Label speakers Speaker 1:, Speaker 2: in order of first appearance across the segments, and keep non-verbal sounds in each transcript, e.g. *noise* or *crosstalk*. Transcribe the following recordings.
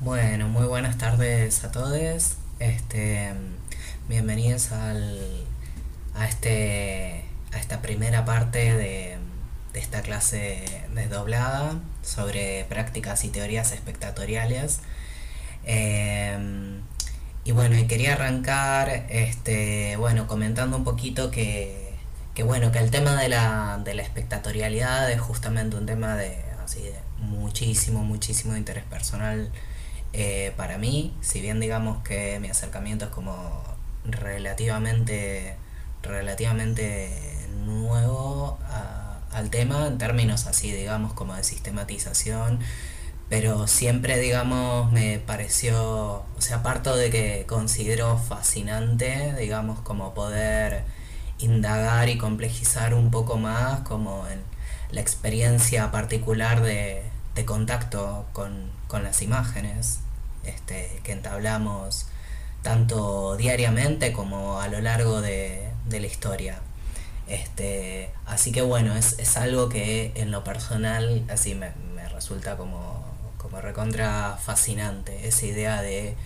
Speaker 1: Bueno, muy buenas tardes a todos. Este, bienvenidos al, a este a esta primera parte de, de esta clase desdoblada sobre prácticas y teorías espectatoriales. Em, y bueno, quería arrancar este, bueno, comentando un poquito que, que bueno, que el tema de la, de la espectatorialidad es justamente un tema de, así, de muchísimo, muchísimo interés personal eh, para mí, si bien digamos que mi acercamiento es como relativamente, relativamente nuevo al tema en términos así, digamos, como de sistematización, pero siempre, digamos, me pareció, o sea, parto de que considero fascinante, digamos, como poder indagar y complejizar un poco más como en la experiencia particular de, de contacto con, con las imágenes este, que entablamos tanto diariamente como a lo largo de, la historia. Este, así que bueno, es, algo que en lo personal así me, resulta como, como, recontra fascinante, esa idea de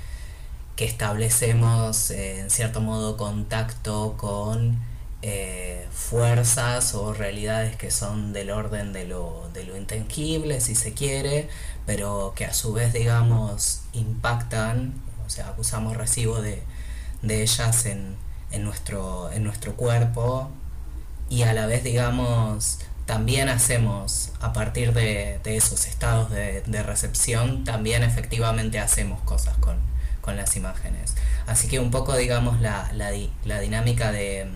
Speaker 1: que establecemos eh, en cierto modo contacto con eh, fuerzas o realidades que son del orden de lo, de lo intangible, si se quiere, pero que a su vez, digamos, impactan, o sea, acusamos recibo de, de ellas en, en, nuestro, en nuestro cuerpo y a la vez, digamos, también hacemos, a partir de, de esos estados de, recepción, también efectivamente hacemos cosas con, con, las imágenes. Así que un poco, digamos, la, la, la dinámica de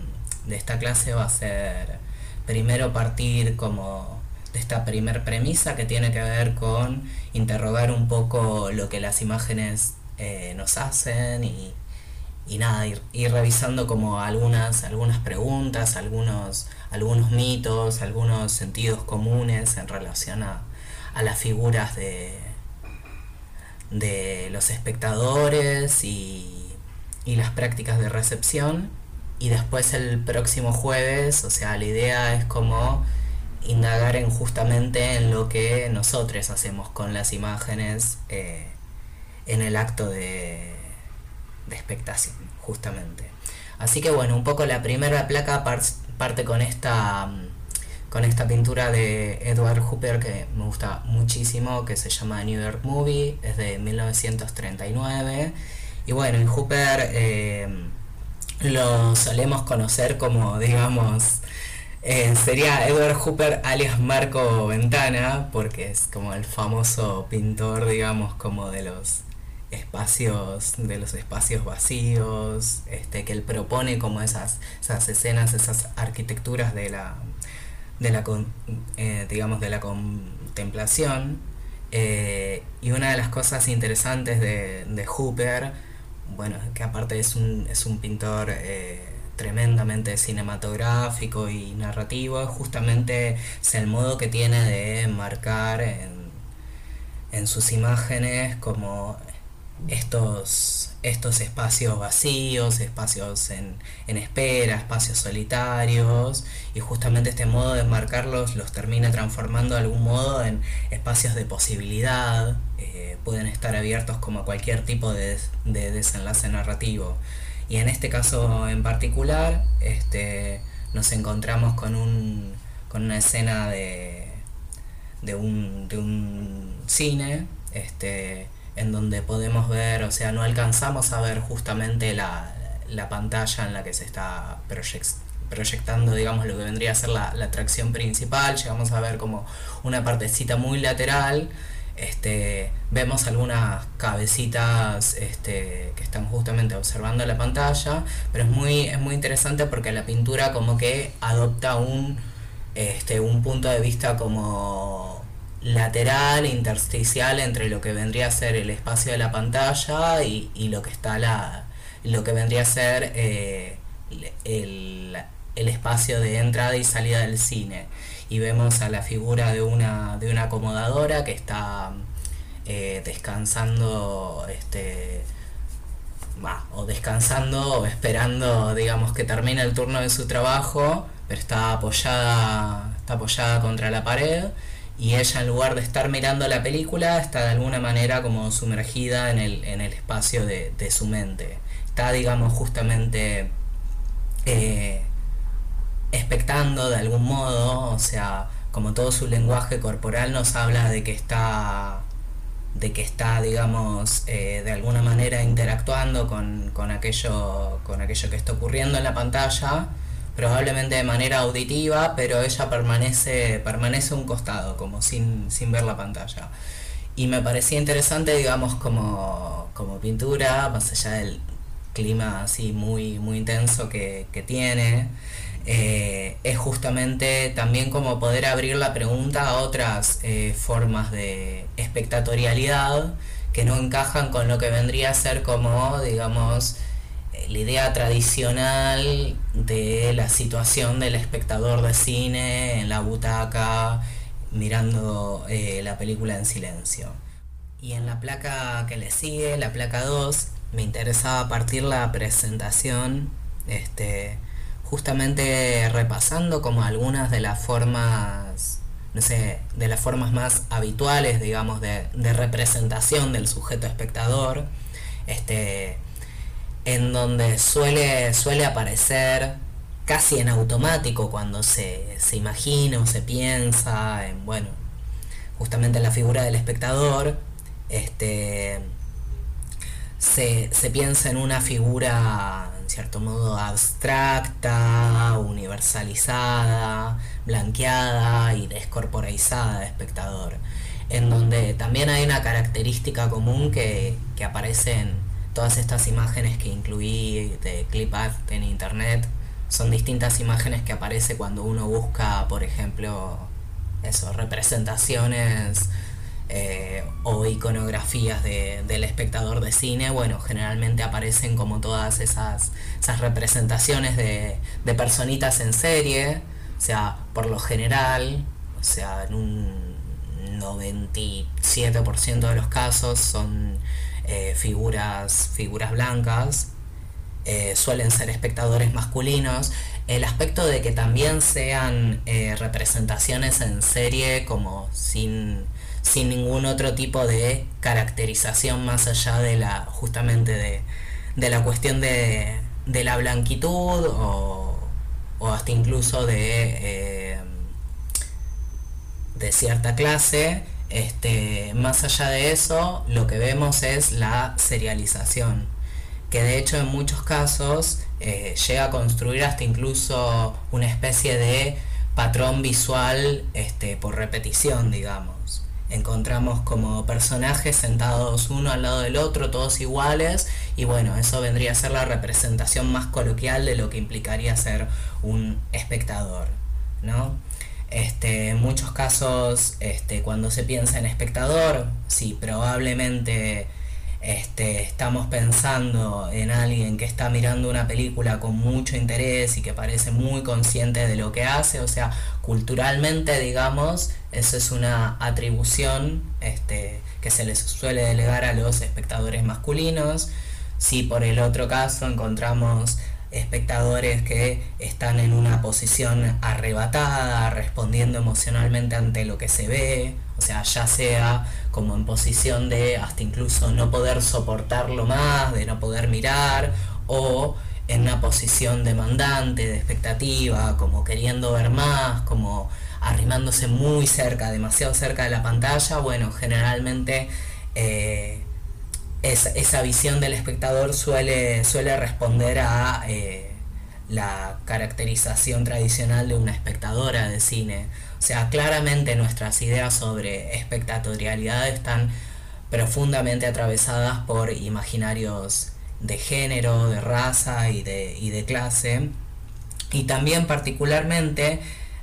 Speaker 1: de esta clase va a ser primero partir como de esta primer premisa que tiene que ver con interrogar un poco lo que las imágenes eh, nos hacen y, y nada, ir, ir, revisando como algunas, algunas preguntas, algunos, algunos mitos, algunos sentidos comunes en relación a, a las figuras de, de los espectadores y, y las prácticas de recepción y después el próximo jueves, o sea, la idea es como indagar en justamente en lo que nosotros hacemos con las imágenes eh, en el acto de, de expectación, justamente. Así que bueno, un poco la primera placa parte con esta con esta pintura de Edward Hooper que me gusta muchísimo, que se llama New York Movie, es de 1939. Y bueno, en Hooper eh, lo solemos conocer como, digamos, eh, sería Edward Hooper alias Marco Ventana, porque es como el famoso pintor, digamos, como de los espacios, de los espacios vacíos, este, que él propone como esas, esas escenas, esas arquitecturas de la, de la eh, digamos, de la contemplación. Eh, y una de las cosas interesantes de, de Hooper bueno, que aparte es un, es un pintor eh, tremendamente cinematográfico y narrativo, justamente es el modo que tiene de marcar en, en sus imágenes como estos, estos espacios vacíos, espacios en, en, espera, espacios solitarios, y justamente este modo de marcarlos los termina transformando de algún modo en espacios de posibilidad, eh, pueden estar abiertos como a cualquier tipo de, de, desenlace narrativo. Y en este caso en particular, este, nos encontramos con, un, con una escena de, de, un, de un cine, este, en donde podemos ver, o sea, no alcanzamos a ver justamente la, la pantalla en la que se está proyectando, digamos, lo que vendría a ser la, la, atracción principal, llegamos a ver como una partecita muy lateral, este, vemos algunas cabecitas este, que están justamente observando la pantalla, pero es muy, es muy interesante porque la pintura como que adopta un, este, un punto de vista como lateral, intersticial entre lo que vendría a ser el espacio de la pantalla y, lo que está la lo que vendría a ser eh, el, el, espacio de entrada y salida del cine. Y vemos a la figura de una de una acomodadora que está eh, descansando este o descansando esperando digamos que termine el turno de su trabajo pero está apoyada está apoyada contra la pared y ella en lugar de estar mirando la película está de alguna manera como sumergida en el, en el espacio de, su mente. Está digamos justamente eh, expectando de algún modo, o sea, como todo su lenguaje corporal nos habla de que está de que está digamos eh, de alguna manera interactuando con, con, aquello con aquello que está ocurriendo en la pantalla probablemente de manera auditiva, pero ella permanece, permanece un costado, como sin, ver la pantalla. Y me parecía interesante, digamos, como, pintura, más allá del clima así muy, muy intenso que, tiene, eh, es justamente también como poder abrir la pregunta a otras eh, formas de espectatorialidad que no encajan con lo que vendría a ser como, digamos, la idea tradicional de la situación del espectador de cine en la butaca mirando eh, la película en silencio. Y en la placa que le sigue, la placa 2, me interesaba partir la presentación este, justamente repasando como algunas de las formas, no sé, de las formas más habituales, digamos, de, de representación del sujeto espectador. Este, en donde suele, suele aparecer casi en automático cuando se, imagina o se piensa en, bueno, justamente la figura del espectador, este, se, se piensa en una figura, en cierto modo, abstracta, universalizada, blanqueada y descorporizada de espectador, en donde también hay una característica común que, que aparece en todas estas imágenes que incluí de ClipArt en internet son distintas imágenes que aparece cuando uno busca, por ejemplo, eso, representaciones eh, o iconografías del espectador de cine. Bueno, generalmente aparecen como todas esas, esas representaciones de, de personitas en serie, o sea, por lo general, o sea, en un 97% de los casos son eh, figuras, figuras blancas, eh, suelen ser espectadores masculinos. El aspecto de que también sean eh, representaciones en serie como sin, sin ningún otro tipo de caracterización más allá de la justamente de, la cuestión de, la blanquitud o, o hasta incluso de, de cierta clase este, más allá de eso, lo que vemos es la serialización, que de hecho en muchos casos eh, llega a construir hasta incluso una especie de patrón visual este, por repetición, digamos. Encontramos como personajes sentados uno al lado del otro, todos iguales, y bueno, eso vendría a ser la representación más coloquial de lo que implicaría ser un espectador, ¿no? Este, en muchos casos, este, cuando se piensa en espectador, sí, probablemente este, estamos pensando en alguien que está mirando una película con mucho interés y que parece muy consciente de lo que hace, o sea, culturalmente, digamos, eso es una atribución que se les suele delegar a los espectadores masculinos. Si por el otro caso encontramos espectadores que están en una posición arrebatada, respondiendo emocionalmente ante lo que se ve, o sea, ya sea como en posición de hasta incluso no poder soportarlo más, de no poder mirar, o en una posición demandante, de expectativa, como queriendo ver más, como arrimándose muy cerca, demasiado cerca de la pantalla, bueno, generalmente eh, esa, visión del espectador suele, suele responder a eh, la caracterización tradicional de una espectadora de cine. O sea, claramente nuestras ideas sobre espectatorialidad están profundamente atravesadas por imaginarios de género, de raza y de, clase. Y también particularmente,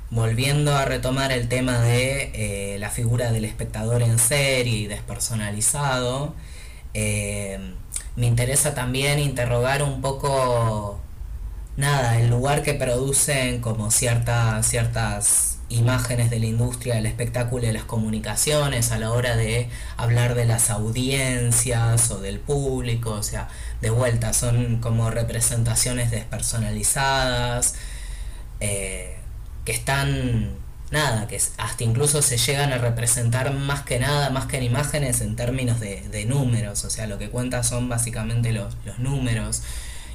Speaker 1: volviendo a retomar el tema de eh, la figura del espectador en serie y despersonalizado, eh, me interesa también interrogar un poco, nada, el lugar que producen como ciertas imágenes de la industria del espectáculo y de las comunicaciones a la hora de hablar de las audiencias o del público, o sea, de vuelta, son como representaciones despersonalizadas, eh, que están nada, que hasta incluso se llegan a representar más que nada, más que en imágenes, en términos de, números, o sea, lo que cuenta son básicamente los, los números.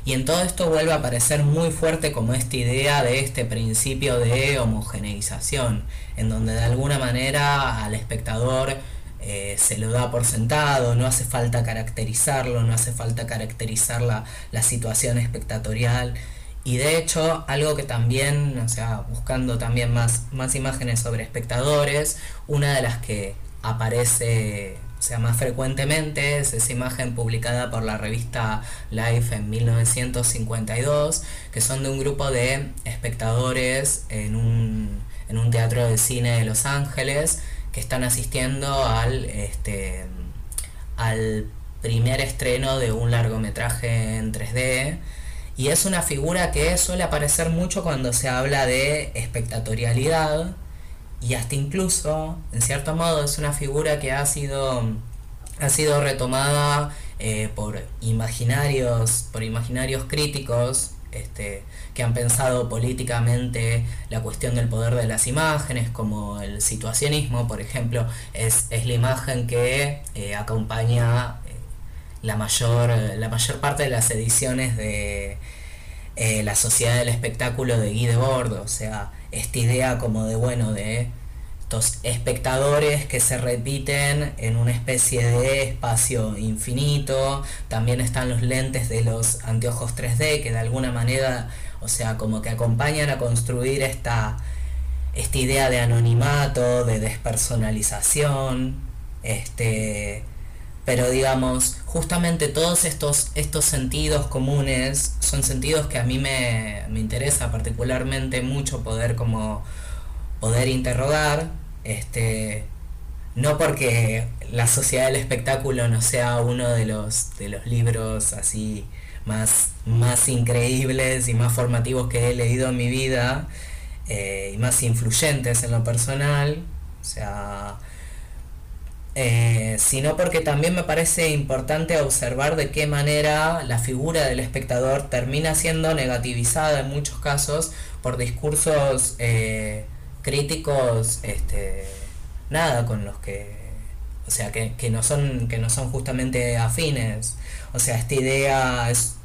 Speaker 1: Y en todo esto vuelve a aparecer muy fuerte como esta idea de este principio de homogeneización, en donde de alguna manera al espectador eh, se lo da por sentado, no hace falta caracterizarlo, no hace falta caracterizar la, la situación espectatorial. Y de hecho, algo que también, o sea, buscando también más, más imágenes sobre espectadores, una de las que aparece sea, más frecuentemente es esa imagen publicada por la revista Life en 1952, que son de un grupo de espectadores en un, en un teatro de cine de Los Ángeles que están asistiendo al, este, al primer estreno de un largometraje en 3D. Y es una figura que suele aparecer mucho cuando se habla de espectatorialidad y hasta incluso, en cierto modo, es una figura que ha sido, ha sido retomada eh, por imaginarios, por imaginarios críticos este, que han pensado políticamente la cuestión del poder de las imágenes, como el situacionismo, por ejemplo, es, la imagen que eh, acompaña la, mayor, la mayor parte de las ediciones de la Sociedad del Espectáculo de Guy Debord, o sea, esta idea como de, bueno, de estos espectadores que se repiten en una especie de espacio infinito. También están los lentes de los anteojos 3D que de alguna manera, o sea, como que acompañan a construir esta, esta idea de anonimato, de despersonalización. Este, pero digamos, justamente todos estos, estos sentidos comunes son sentidos que a mí me, me interesa particularmente mucho poder como poder interrogar, este, no porque la sociedad del espectáculo no sea uno de los, de los libros así más, más increíbles y más formativos que he leído en mi vida eh, y más influyentes en lo personal, o sea, eh, sino porque también me parece importante observar de qué manera la figura del espectador termina siendo negativizada en muchos casos por discursos eh, críticos este, nada con los que o sea que, no son que no son justamente afines. O sea esta idea es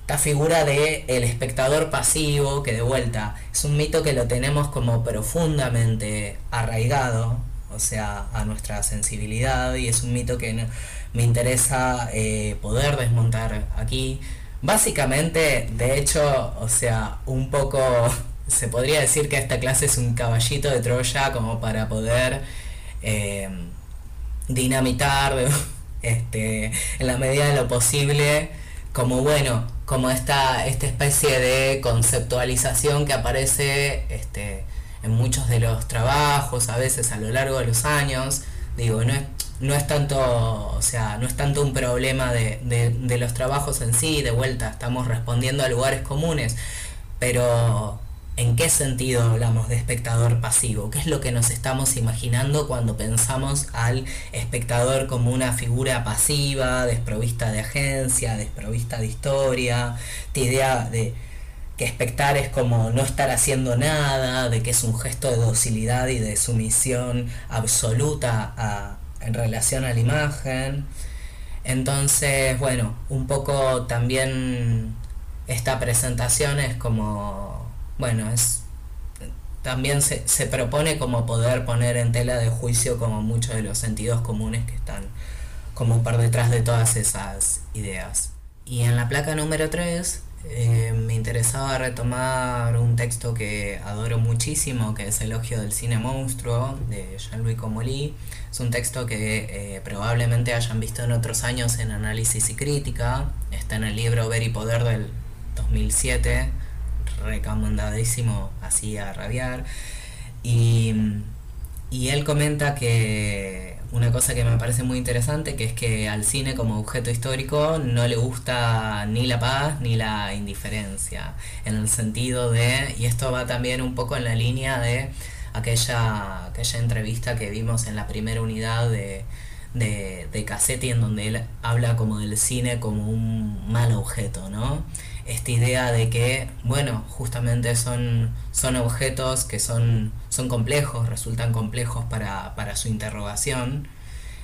Speaker 1: esta figura de el espectador pasivo que de vuelta es un mito que lo tenemos como profundamente arraigado o sea, a nuestra sensibilidad y es un mito que me interesa eh, poder desmontar aquí. Básicamente, de hecho, o sea, un poco *laughs* se podría decir que esta clase es un caballito de Troya como para poder eh, dinamitar *laughs* este, en la medida de lo posible como bueno, como esta, esta especie de conceptualización que aparece este, en muchos de los trabajos, a veces a lo largo de los años. Digo, no es, no es tanto, o sea, no es tanto un problema de, de, los trabajos en sí, de vuelta, estamos respondiendo a lugares comunes, pero ¿en qué sentido hablamos de espectador pasivo? ¿Qué es lo que nos estamos imaginando cuando pensamos al espectador como una figura pasiva, desprovista de agencia, desprovista de historia, esta idea de que espectar es como no estar haciendo nada, de que es un gesto de docilidad y de sumisión absoluta en relación a la imagen. Entonces, bueno, un poco también esta presentación es como, bueno, es también se, se propone como poder poner en tela de juicio como muchos de los sentidos comunes que están como por detrás de todas esas ideas. Y en la placa número 3 eh, me interesaba retomar un texto que adoro muchísimo, que es Elogio del Cine Monstruo, de Jean-Louis Comolli. Es un texto que eh, probablemente hayan visto en otros años en Análisis y Crítica. Está en el libro Ver y Poder del 2007, recomendadísimo así a rabiar. Y él comenta que una cosa que me parece muy interesante, que es que al cine como objeto histórico no le gusta ni la paz ni la indiferencia, en el sentido de, y esto va también un poco en la línea de aquella, aquella entrevista que vimos en la primera unidad de, de, de Cassetti, en donde él habla como del cine como un mal objeto, ¿no? esta idea de que, bueno, justamente son, son objetos que son, son complejos, resultan complejos para, para su interrogación,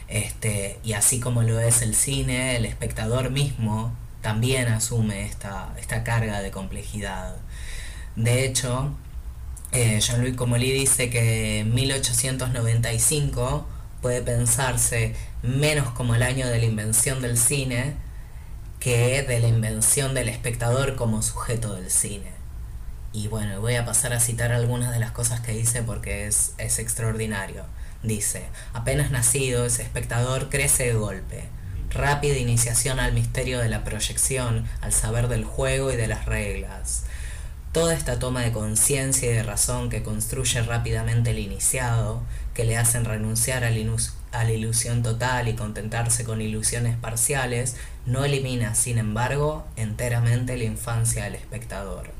Speaker 1: este, y así como lo es el cine, el espectador mismo también asume esta, esta carga de complejidad. De hecho, eh, Jean-Louis Comolli dice que 1895 puede pensarse menos como el año de la invención del cine que de la invención del espectador como sujeto del cine. Y bueno, voy a pasar a citar algunas de las cosas que dice porque es, es extraordinario. Dice, apenas nacido, ese espectador crece de golpe. Rápida iniciación al misterio de la proyección, al saber del juego y de las reglas. Toda esta toma de conciencia y de razón que construye rápidamente el iniciado, que le hacen renunciar a la, ilusión total y contentarse con ilusiones parciales, no elimina, sin embargo, enteramente la infancia del espectador.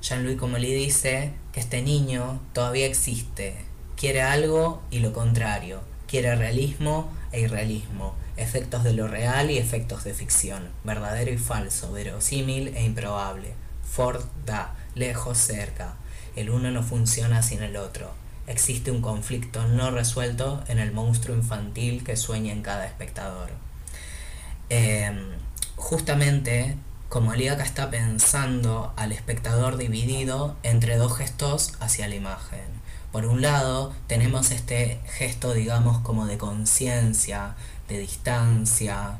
Speaker 1: Jean-Louis Comolli dice que este niño todavía existe, quiere algo y lo contrario, quiere realismo e irrealismo, efectos de lo real y efectos de ficción, verdadero y falso, verosímil e improbable Ford da, lejos, cerca. El uno no funciona sin el otro. Existe un conflicto no resuelto en el monstruo infantil que sueña en cada espectador. Em, justamente, como Aliaca está pensando al espectador dividido entre dos gestos hacia la imagen. Por un lado, tenemos este gesto, digamos, como de conciencia, de distancia,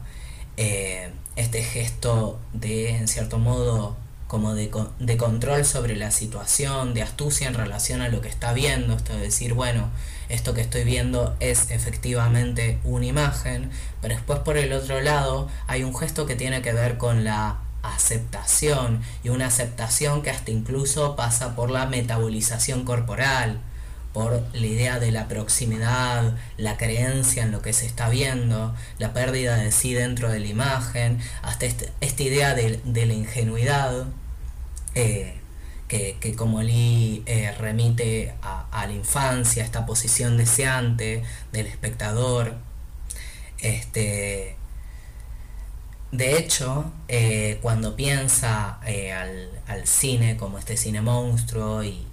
Speaker 1: eh, este gesto de, en cierto modo, como de, de, control sobre la situación, de astucia en relación a lo que está viendo, esto de decir, bueno, esto que estoy viendo es efectivamente una imagen, pero después por el otro lado hay un gesto que tiene que ver con la aceptación y una aceptación que hasta incluso pasa por la metabolización corporal, por la idea de la proximidad, la creencia en lo que se está viendo, la pérdida de sí dentro de la imagen, hasta este, esta idea de, la ingenuidad, eh, que, como Lee eh, remite a, la infancia, esta posición deseante del espectador. Este, de hecho, eh, cuando piensa al, al, cine como este cine monstruo y,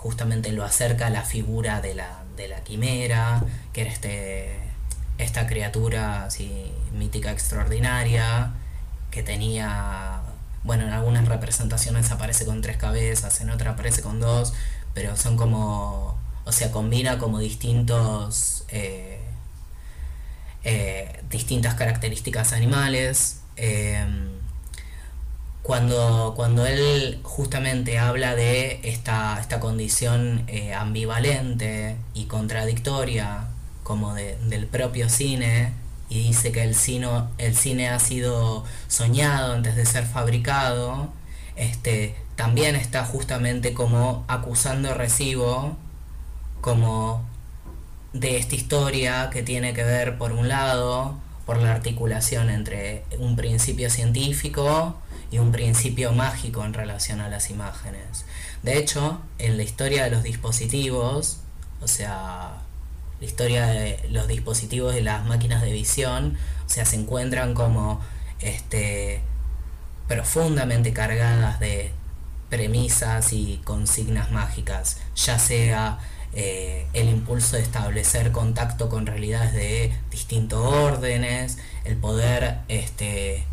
Speaker 1: justamente lo acerca a la figura de la, de la quimera, que era este, esta criatura así, mítica extraordinaria, que tenía, bueno, en algunas representaciones aparece con tres cabezas, en otras aparece con dos, pero son como, o sea, combina como distintos, eh, eh, distintas características animales. Eh, cuando, cuando él justamente habla de esta, esta condición eh, ambivalente y contradictoria como del propio cine y dice que el cine, el cine ha sido soñado antes de ser fabricado, este, también está justamente como acusando recibo como de esta historia que tiene que ver por un lado por la articulación entre un principio científico y un principio mágico en relación a las imágenes. De hecho, en la historia de los dispositivos, o sea, la historia de los dispositivos de las máquinas de visión, o sea, se encuentran como este, profundamente cargadas de premisas y consignas mágicas, ya sea eh, el impulso de establecer contacto con realidades de distintos órdenes, el poder este,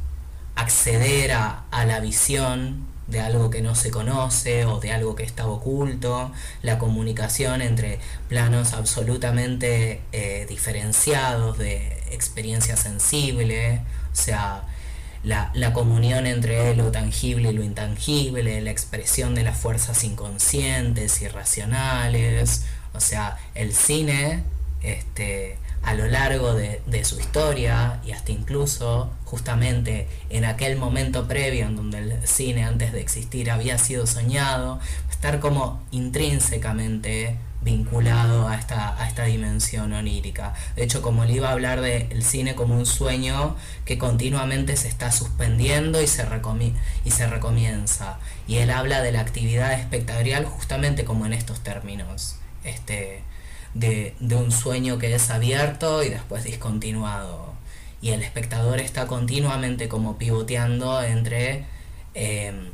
Speaker 1: acceder a, la visión de algo que no se conoce o de algo que está oculto, la comunicación entre planos absolutamente eh, diferenciados de experiencia sensible, o sea, la, la, comunión entre lo tangible y lo intangible, la expresión de las fuerzas inconscientes, irracionales, o sea, el cine, este, a lo largo de, su historia y hasta incluso justamente en aquel momento previo en donde el cine antes de existir había sido soñado, estar como intrínsecamente vinculado a esta, a esta dimensión onírica. De hecho, como le iba a hablar del cine como un sueño que continuamente se está suspendiendo y se, y se recomienza. Y él habla de la actividad espectatorial justamente como en estos términos. Este, de, un sueño que es abierto y después discontinuado. y el espectador está continuamente como pivoteando entre, em,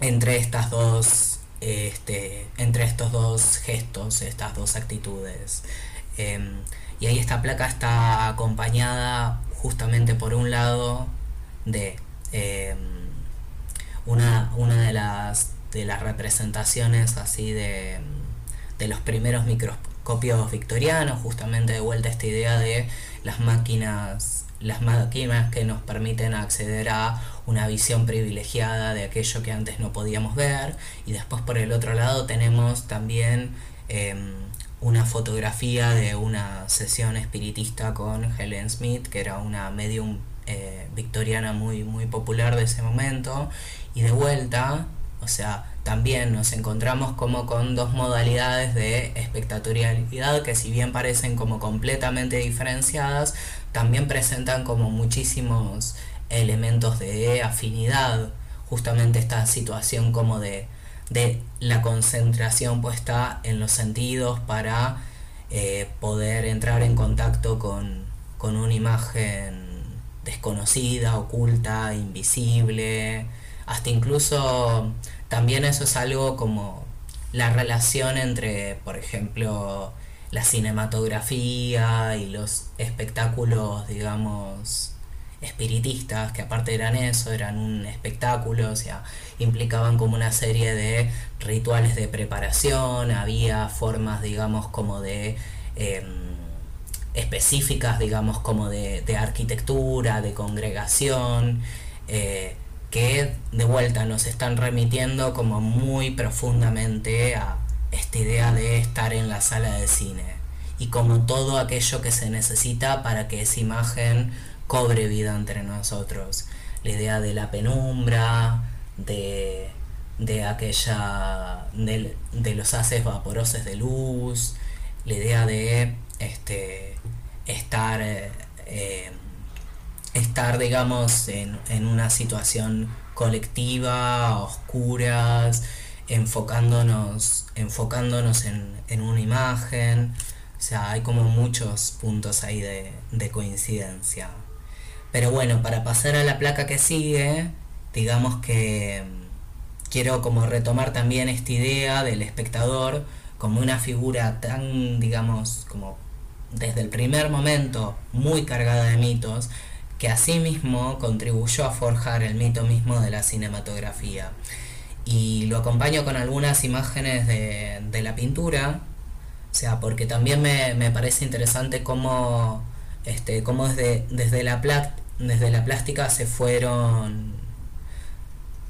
Speaker 1: entre estas dos este, entre estos dos gestos, estas dos actitudes. Em, y ahí esta placa está acompañada justamente por un lado de em, una, una de las de las representaciones así de, de los primeros microscopios victorianos, justamente de vuelta esta idea de las máquinas, las máquinas que nos permiten acceder a una visión privilegiada de aquello que antes no podíamos ver. Y después por el otro lado tenemos también em, una fotografía de una sesión espiritista con Helen Smith, que era una medium eh, victoriana muy, muy popular de ese momento. Y de vuelta, o sea, también nos encontramos como con dos modalidades de espectatorialidad que si bien parecen como completamente diferenciadas, también presentan como muchísimos elementos de afinidad, justamente esta situación como de, de la concentración puesta en los sentidos para eh, poder entrar en contacto con, con una imagen desconocida, oculta, invisible, hasta incluso también eso es algo como la relación entre, por ejemplo, la cinematografía y los espectáculos, digamos, espiritistas, que aparte eran eso, eran un espectáculo, o sea, implicaban como una serie de rituales de preparación, había formas, digamos, como de... Em, específicas, digamos, como de, arquitectura, de congregación, eh, que de vuelta nos están remitiendo como muy profundamente a esta idea de estar en la sala de cine y como todo aquello que se necesita para que esa imagen cobre vida entre nosotros. La idea de la penumbra, de, de aquella. De, de, los haces vaporosos de luz, la idea de este, estar. Eh, estar, digamos, en, en una situación colectiva, oscuras, enfocándonos, enfocándonos en, en, una imagen. O sea, hay como muchos puntos ahí de, de coincidencia. Pero bueno, para pasar a la placa que sigue, digamos que quiero como retomar también esta idea del espectador como una figura tan, digamos, como desde el primer momento muy cargada de mitos, que asimismo contribuyó a forjar el mito mismo de la cinematografía. Y lo acompaño con algunas imágenes de, la pintura, o sea, porque también me, parece interesante cómo, este, cómo desde, desde, la plástica se fueron...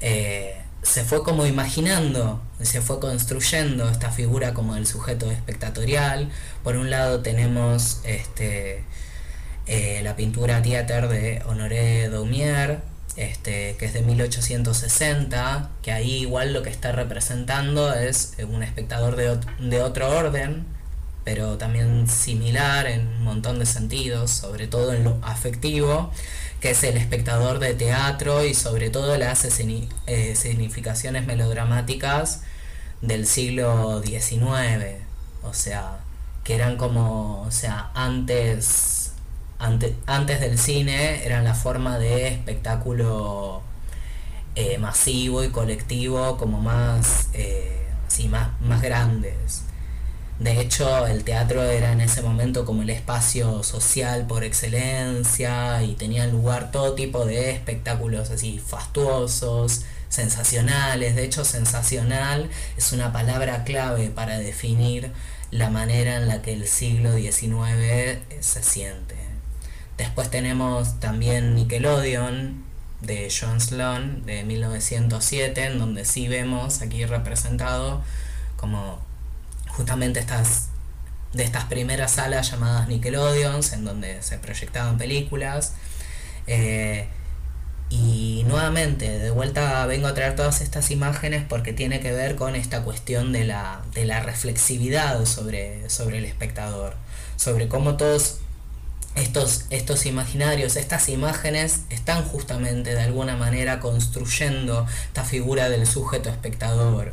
Speaker 1: Eh, se fue como imaginando, se fue construyendo esta figura como del sujeto espectatorial. Por un lado tenemos este, eh, la pintura Theater de Honoré Daumier, este, que es de 1860, que ahí igual lo que está representando es eh, un espectador de, otro orden, pero también similar en un montón de sentidos, sobre todo en lo afectivo, que es el espectador de teatro y sobre todo las eh, significaciones melodramáticas del siglo XIX, o sea, que eran como, o sea, antes antes del cine eran la forma de espectáculo eh, masivo y colectivo como más, eh, más, más grandes. De hecho, el teatro era en ese momento como el espacio social por excelencia y tenía lugar todo tipo de espectáculos así fastuosos, sensacionales. De hecho, sensacional es una palabra clave para definir la manera en la que el siglo XIX se siente. Después tenemos también Nickelodeon de John Sloan de 1907, en donde sí vemos aquí representado como justamente estas de estas primeras salas llamadas Nickelodeons, en donde se proyectaban películas. Eh, y nuevamente, de vuelta vengo a traer todas estas imágenes porque tiene que ver con esta cuestión de la, de la reflexividad sobre, sobre el espectador, sobre cómo todos estos, estos imaginarios, estas imágenes están justamente de alguna manera construyendo esta figura del sujeto espectador,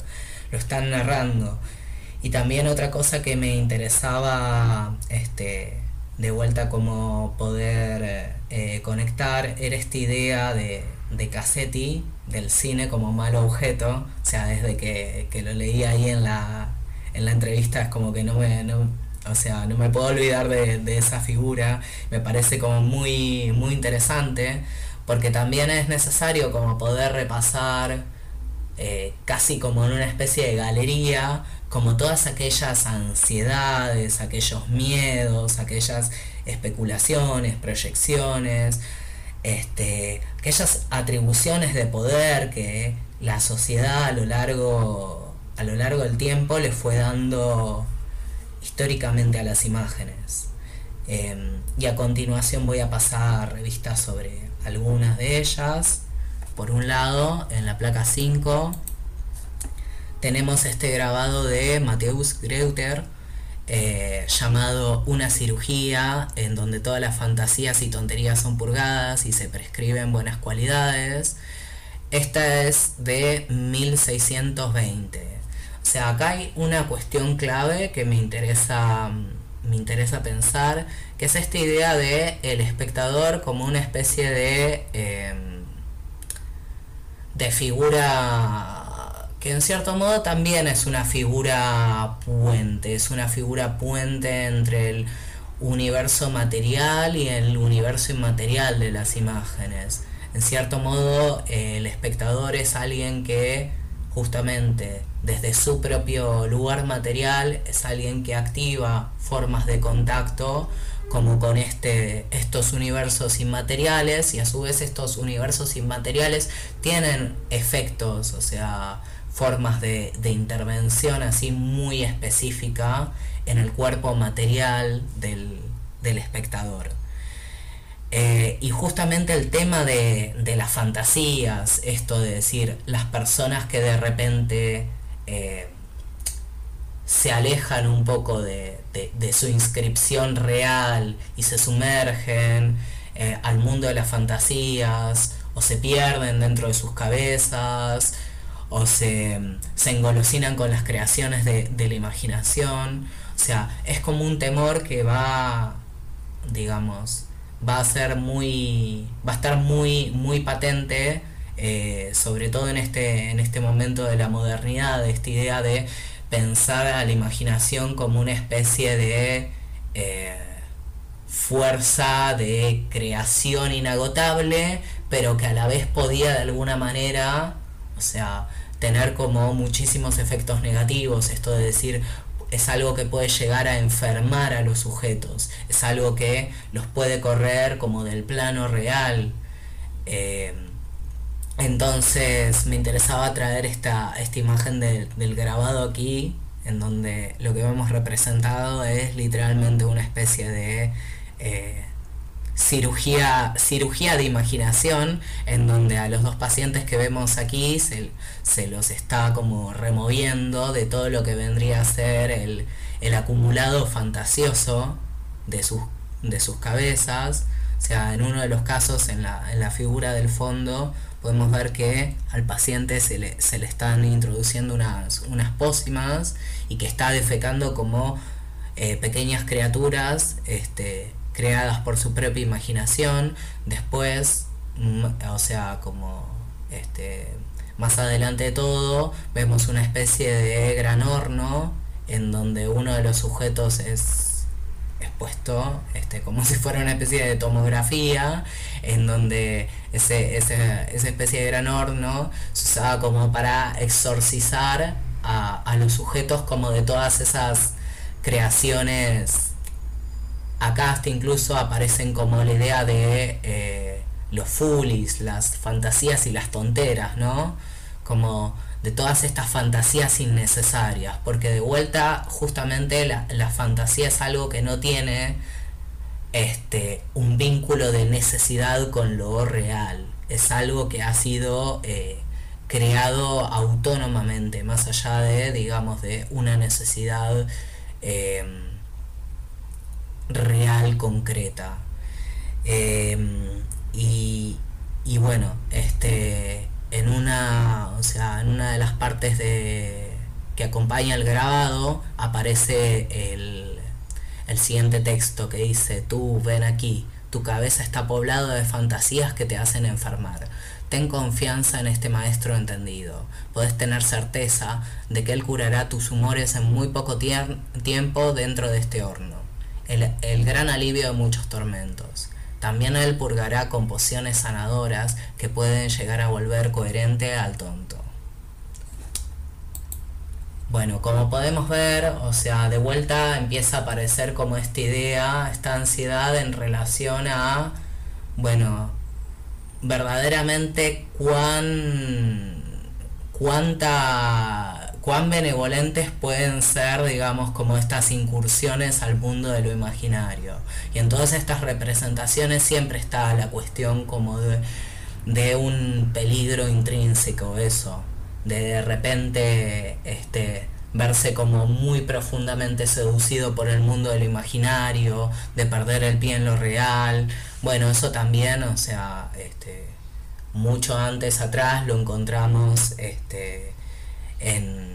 Speaker 1: lo están narrando. Y también otra cosa que me interesaba este, de vuelta como poder conectar era esta idea de, de Cassetti, del cine como malo objeto, o sea, desde que, lo leí ahí en la, en la entrevista es como que no me, o sea, no me puedo olvidar de, esa figura, me parece como muy, muy interesante, porque también es necesario como poder repasar eh, casi como en una especie de galería, como todas aquellas ansiedades, aquellos miedos, aquellas especulaciones, proyecciones, este, aquellas atribuciones de poder que la sociedad a lo largo, a lo largo del tiempo le fue dando históricamente a las imágenes. Em, y a continuación voy a pasar revistas sobre algunas de ellas. Por un lado, en la placa 5 tenemos este grabado de Mateus Greuter eh, llamado Una cirugía, en donde todas las fantasías y tonterías son purgadas y se prescriben buenas cualidades. Esta es de 1620. O sea, acá hay una cuestión clave que me interesa, me interesa pensar, que es esta idea de el espectador como una especie de, em, de figura que en cierto modo también es una figura puente, es una figura puente entre el universo material y el universo inmaterial de las imágenes. En cierto modo, el espectador es alguien que justamente desde su propio lugar material es alguien que activa formas de contacto como con este, estos universos inmateriales y a su vez estos universos inmateriales tienen efectos, o sea, formas de, intervención así muy específica en el cuerpo material del espectador. Eh, y justamente el tema de, las fantasías, esto de decir, las personas que de repente eh, se alejan un poco de, su inscripción real y se sumergen eh, al mundo de las fantasías, o se pierden dentro de sus cabezas, o se, se engolosinan con las creaciones de la imaginación. O sea, es como un temor que va, digamos, va a ser muy, va a estar muy, muy patente, eh, sobre todo en este, en este momento de la modernidad, de esta idea de pensar a la imaginación como una especie de eh, fuerza de creación inagotable, pero que a la vez podía de alguna manera, o sea, tener como muchísimos efectos negativos, esto de decir, es algo que puede llegar a enfermar a los sujetos, es algo que los puede correr como del plano real. Eh, entonces me interesaba traer esta, esta imagen del grabado aquí, en donde lo que vemos representado es literalmente una especie de eh, cirugía, cirugía de imaginación, en donde a los dos pacientes que vemos aquí se, los está como removiendo de todo lo que vendría a ser el, acumulado fantasioso de sus, de sus cabezas. O sea, en uno de los casos, en la, figura del fondo, podemos ver que al paciente se le, se le están introduciendo unas, unas pócimas y que está defecando como eh, pequeñas criaturas este, creadas por su propia imaginación, después, mm, o sea, como este, más adelante de todo, vemos una especie de gran horno en donde uno de los sujetos es expuesto este, como *laughs* si fuera una especie de tomografía, en donde ese, esa especie de gran horno se usaba como para exorcizar a, a los sujetos como de todas esas creaciones acá hasta incluso aparecen como la idea de eh, los fulis, las fantasías y las tonteras, ¿no? Como de todas estas fantasías innecesarias, porque de vuelta justamente la, fantasía es algo que no tiene este, un vínculo de necesidad con lo real, es algo que ha sido eh, creado autónomamente, más allá de, digamos, de una necesidad eh, real, concreta. Em, y, bueno, este, en una, o sea, en una de las partes de, que acompaña el grabado aparece el, el siguiente texto que dice, tú ven aquí, tu cabeza está poblada de fantasías que te hacen enfermar. Ten confianza en este maestro entendido. Podés tener certeza de que él curará tus humores en muy poco tiempo dentro de este horno. El, el gran alivio de muchos tormentos. También él purgará con pociones sanadoras que pueden llegar a volver coherente al tonto. Bueno, como podemos ver, o sea, de vuelta empieza a aparecer como esta idea, esta ansiedad en relación a, bueno, verdaderamente cuán, cuánta, cuán benevolentes pueden ser, digamos, como estas incursiones al mundo de lo imaginario. Y en todas estas representaciones siempre está la cuestión como de, un peligro intrínseco, eso de de repente este, verse como muy profundamente seducido por el mundo de lo imaginario, de perder el pie en lo real. Bueno, eso también, o sea, este, mucho antes atrás lo encontramos este, en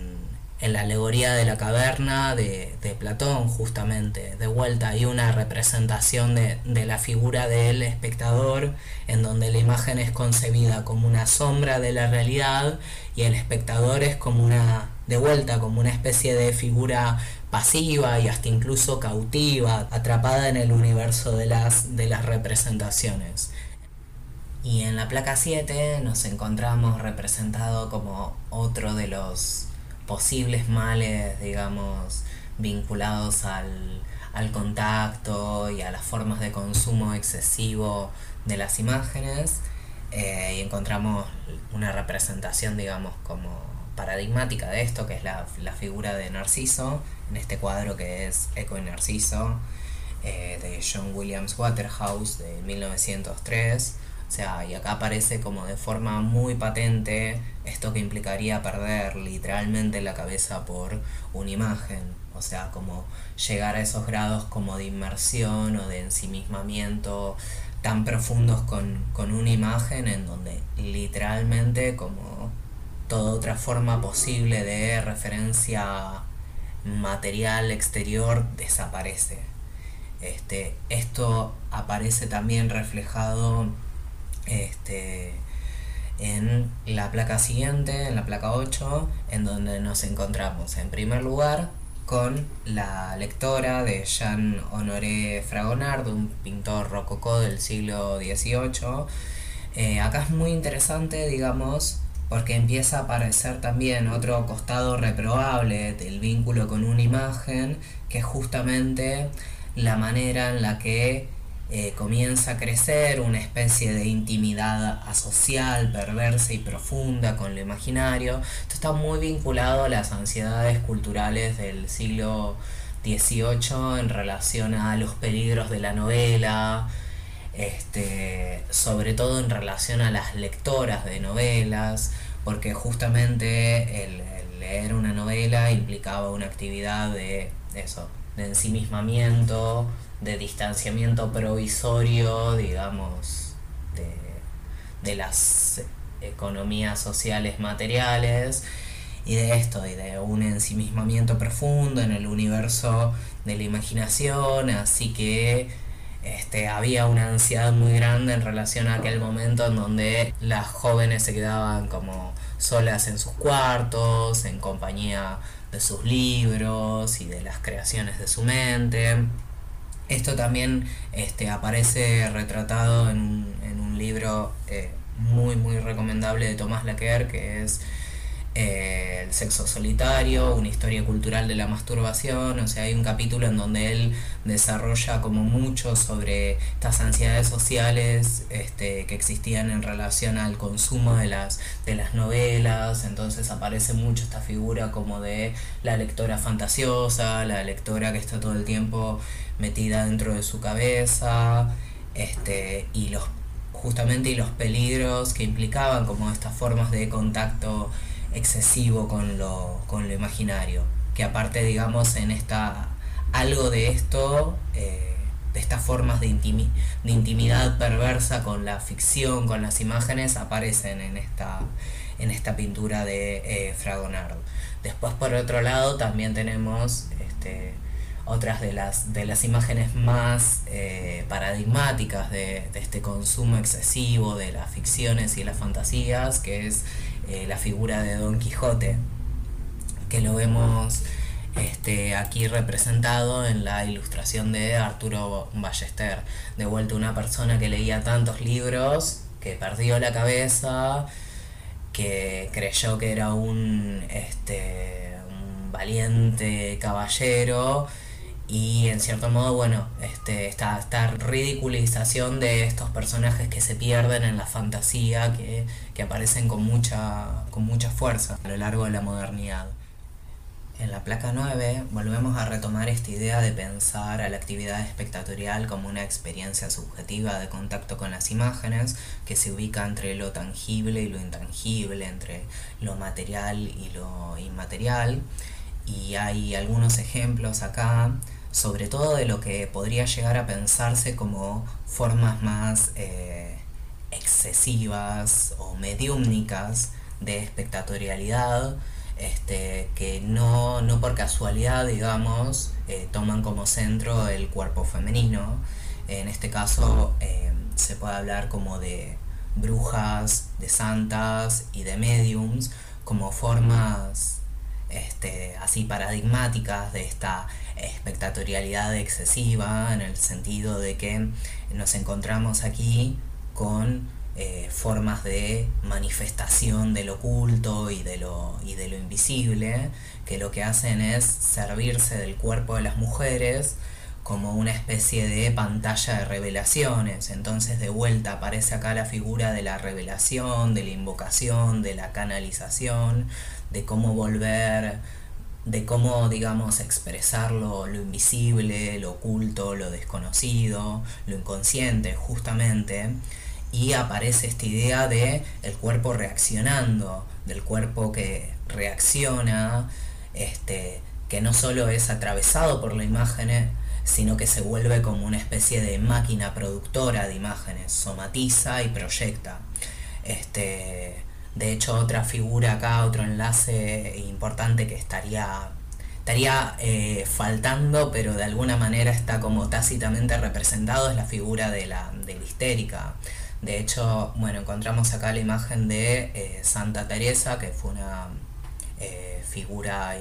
Speaker 1: en la alegoría de la caverna de, Platón, justamente. De vuelta hay una representación de, la figura del espectador, en donde la imagen es concebida como una sombra de la realidad y el espectador es como una, de vuelta, como una especie de figura pasiva y hasta incluso cautiva, atrapada en el universo de las, de las representaciones. Y en la placa 7 nos encontramos representado como otro de los posibles males, digamos, vinculados al, contacto y a las formas de consumo excesivo de las imágenes eh, y encontramos una representación, digamos, como paradigmática de esto, que es la, figura de Narciso, en este cuadro que es Eco y Narciso, eh, de John Williams Waterhouse de 1903 o sea, y acá aparece como de forma muy patente esto que implicaría perder literalmente la cabeza por una imagen. O sea, como llegar a esos grados como de inmersión o de ensimismamiento tan profundos con, con una imagen en donde literalmente como toda otra forma posible de referencia material exterior desaparece. Este, esto aparece también reflejado este, en la placa siguiente, en la placa 8, en donde nos encontramos en primer lugar con la lectora de Jean Honoré Fragonard, un pintor rococó del siglo XVIII. Eh, acá es muy interesante, digamos, porque empieza a aparecer también otro costado reprobable del vínculo con una imagen, que es justamente la manera en la que eh, comienza a crecer una especie de intimidad asocial, perversa y profunda con lo imaginario. Esto está muy vinculado a las ansiedades culturales del siglo XVIII en relación a los peligros de la novela, este, sobre todo en relación a las lectoras de novelas, porque justamente el, leer una novela implicaba una actividad de eso, de ensimismamiento, de distanciamiento provisorio, digamos, de, las economías sociales materiales y de esto, y de un ensimismamiento profundo en el universo de la imaginación, así que este, había una ansiedad muy grande en relación a aquel momento en donde las jóvenes se quedaban como solas en sus cuartos, en compañía de sus libros y de las creaciones de su mente. Esto también este, aparece retratado en, un libro eh, muy muy recomendable de Tomás Laquer que es eh, El sexo solitario, una historia cultural de la masturbación, o sea, hay un capítulo en donde él desarrolla como mucho sobre estas ansiedades sociales este, que existían en relación al consumo de las, de las novelas, entonces aparece mucho esta figura como de la lectora fantasiosa, la lectora que está todo el tiempo metida dentro de su cabeza, este, y los justamente y los peligros que implicaban como estas formas de contacto excesivo con lo, con lo imaginario. Que aparte, digamos, en esta. algo de esto. Eh, de estas formas de, intimidad perversa con la ficción, con las imágenes, aparecen en esta, en esta pintura de eh, Fragonard. Después, por otro lado, también tenemos este, otras de las, de las imágenes más eh, paradigmáticas de, este consumo excesivo de las ficciones y las fantasías, que es eh, la figura de Don Quijote, que lo vemos este, aquí representado en la ilustración de Arturo Ballester. De vuelta una persona que leía tantos libros, que perdió la cabeza, que creyó que era un, este, un valiente caballero y en cierto modo, bueno, este, esta, esta ridiculización de estos personajes que se pierden en la fantasía, que, que aparecen con mucha, con mucha fuerza a lo largo de la modernidad. En la placa 9 volvemos a retomar esta idea de pensar a la actividad espectatorial como una experiencia subjetiva de contacto con las imágenes que se ubica entre lo tangible y lo intangible, entre lo material y lo inmaterial. Y hay algunos ejemplos acá, sobre todo de lo que podría llegar a pensarse como formas más eh, excesivas o mediúmnicas de espectatorialidad este, que no, no por casualidad, digamos, eh, toman como centro el cuerpo femenino. En este caso eh, se puede hablar como de brujas, de santas y de mediums como formas este, así paradigmáticas de esta espectatorialidad excesiva en el sentido de que nos encontramos aquí con eh, formas de manifestación del oculto y de, lo, y de lo invisible, que lo que hacen es servirse del cuerpo de las mujeres como una especie de pantalla de revelaciones. Entonces de vuelta aparece acá la figura de la revelación, de la invocación, de la canalización, de cómo volver, de cómo, digamos, expresar lo, invisible, lo oculto, lo desconocido, lo inconsciente, justamente y aparece esta idea de el cuerpo reaccionando, del cuerpo que reacciona, este, que no solo es atravesado por la imagen, sino que se vuelve como una especie de máquina productora de imágenes, somatiza y proyecta. Este, de hecho, otra figura acá, otro enlace importante que estaría, estaría eh, faltando, pero de alguna manera está como tácitamente representado, es la figura de la, de la histérica de hecho, bueno, encontramos acá la imagen de eh, Santa Teresa, que fue una eh, figura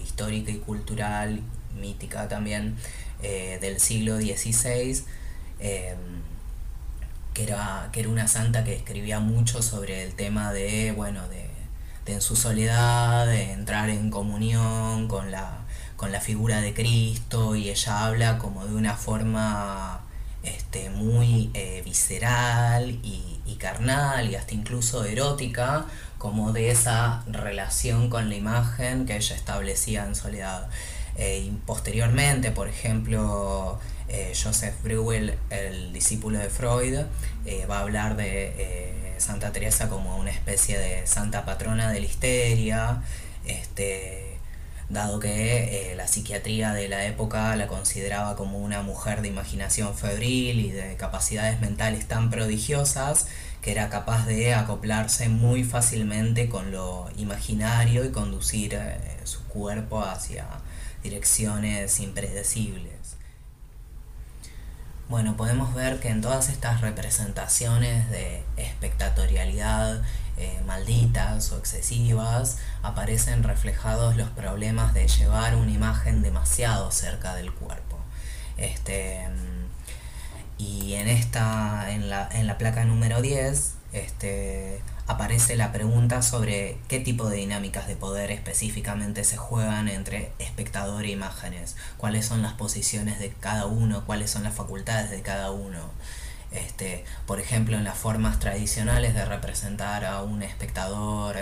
Speaker 1: histórica y cultural, mítica también, del siglo XVI, que, era, que era una santa que escribía mucho sobre el tema de, bueno, de, en su soledad, de entrar en comunión con la, con la figura de Cristo, y ella habla como de una forma este, muy eh, visceral y, carnal y hasta incluso erótica, como de esa relación con la imagen que ella establecía en soledad. Eh, y posteriormente, por ejemplo, eh, Joseph Bruegel, el discípulo de Freud, va a hablar de Santa Teresa como una especie de santa patrona de la histeria, este, dado que eh, la psiquiatría de la época la consideraba como una mujer de imaginación febril y de capacidades mentales tan prodigiosas que era capaz de acoplarse muy fácilmente con lo imaginario y conducir eh, su cuerpo hacia direcciones impredecibles. Bueno, podemos ver que en todas estas representaciones de espectatorialidad eh, malditas o excesivas, aparecen reflejados los problemas de llevar una imagen demasiado cerca del cuerpo. Este, y en esta, en la, en la placa número 10, este, aparece la pregunta sobre qué tipo de dinámicas de poder específicamente se juegan entre espectador e imágenes, cuáles son las posiciones de cada uno, cuáles son las facultades de cada uno. Este, por ejemplo, en las formas tradicionales de representar a un espectador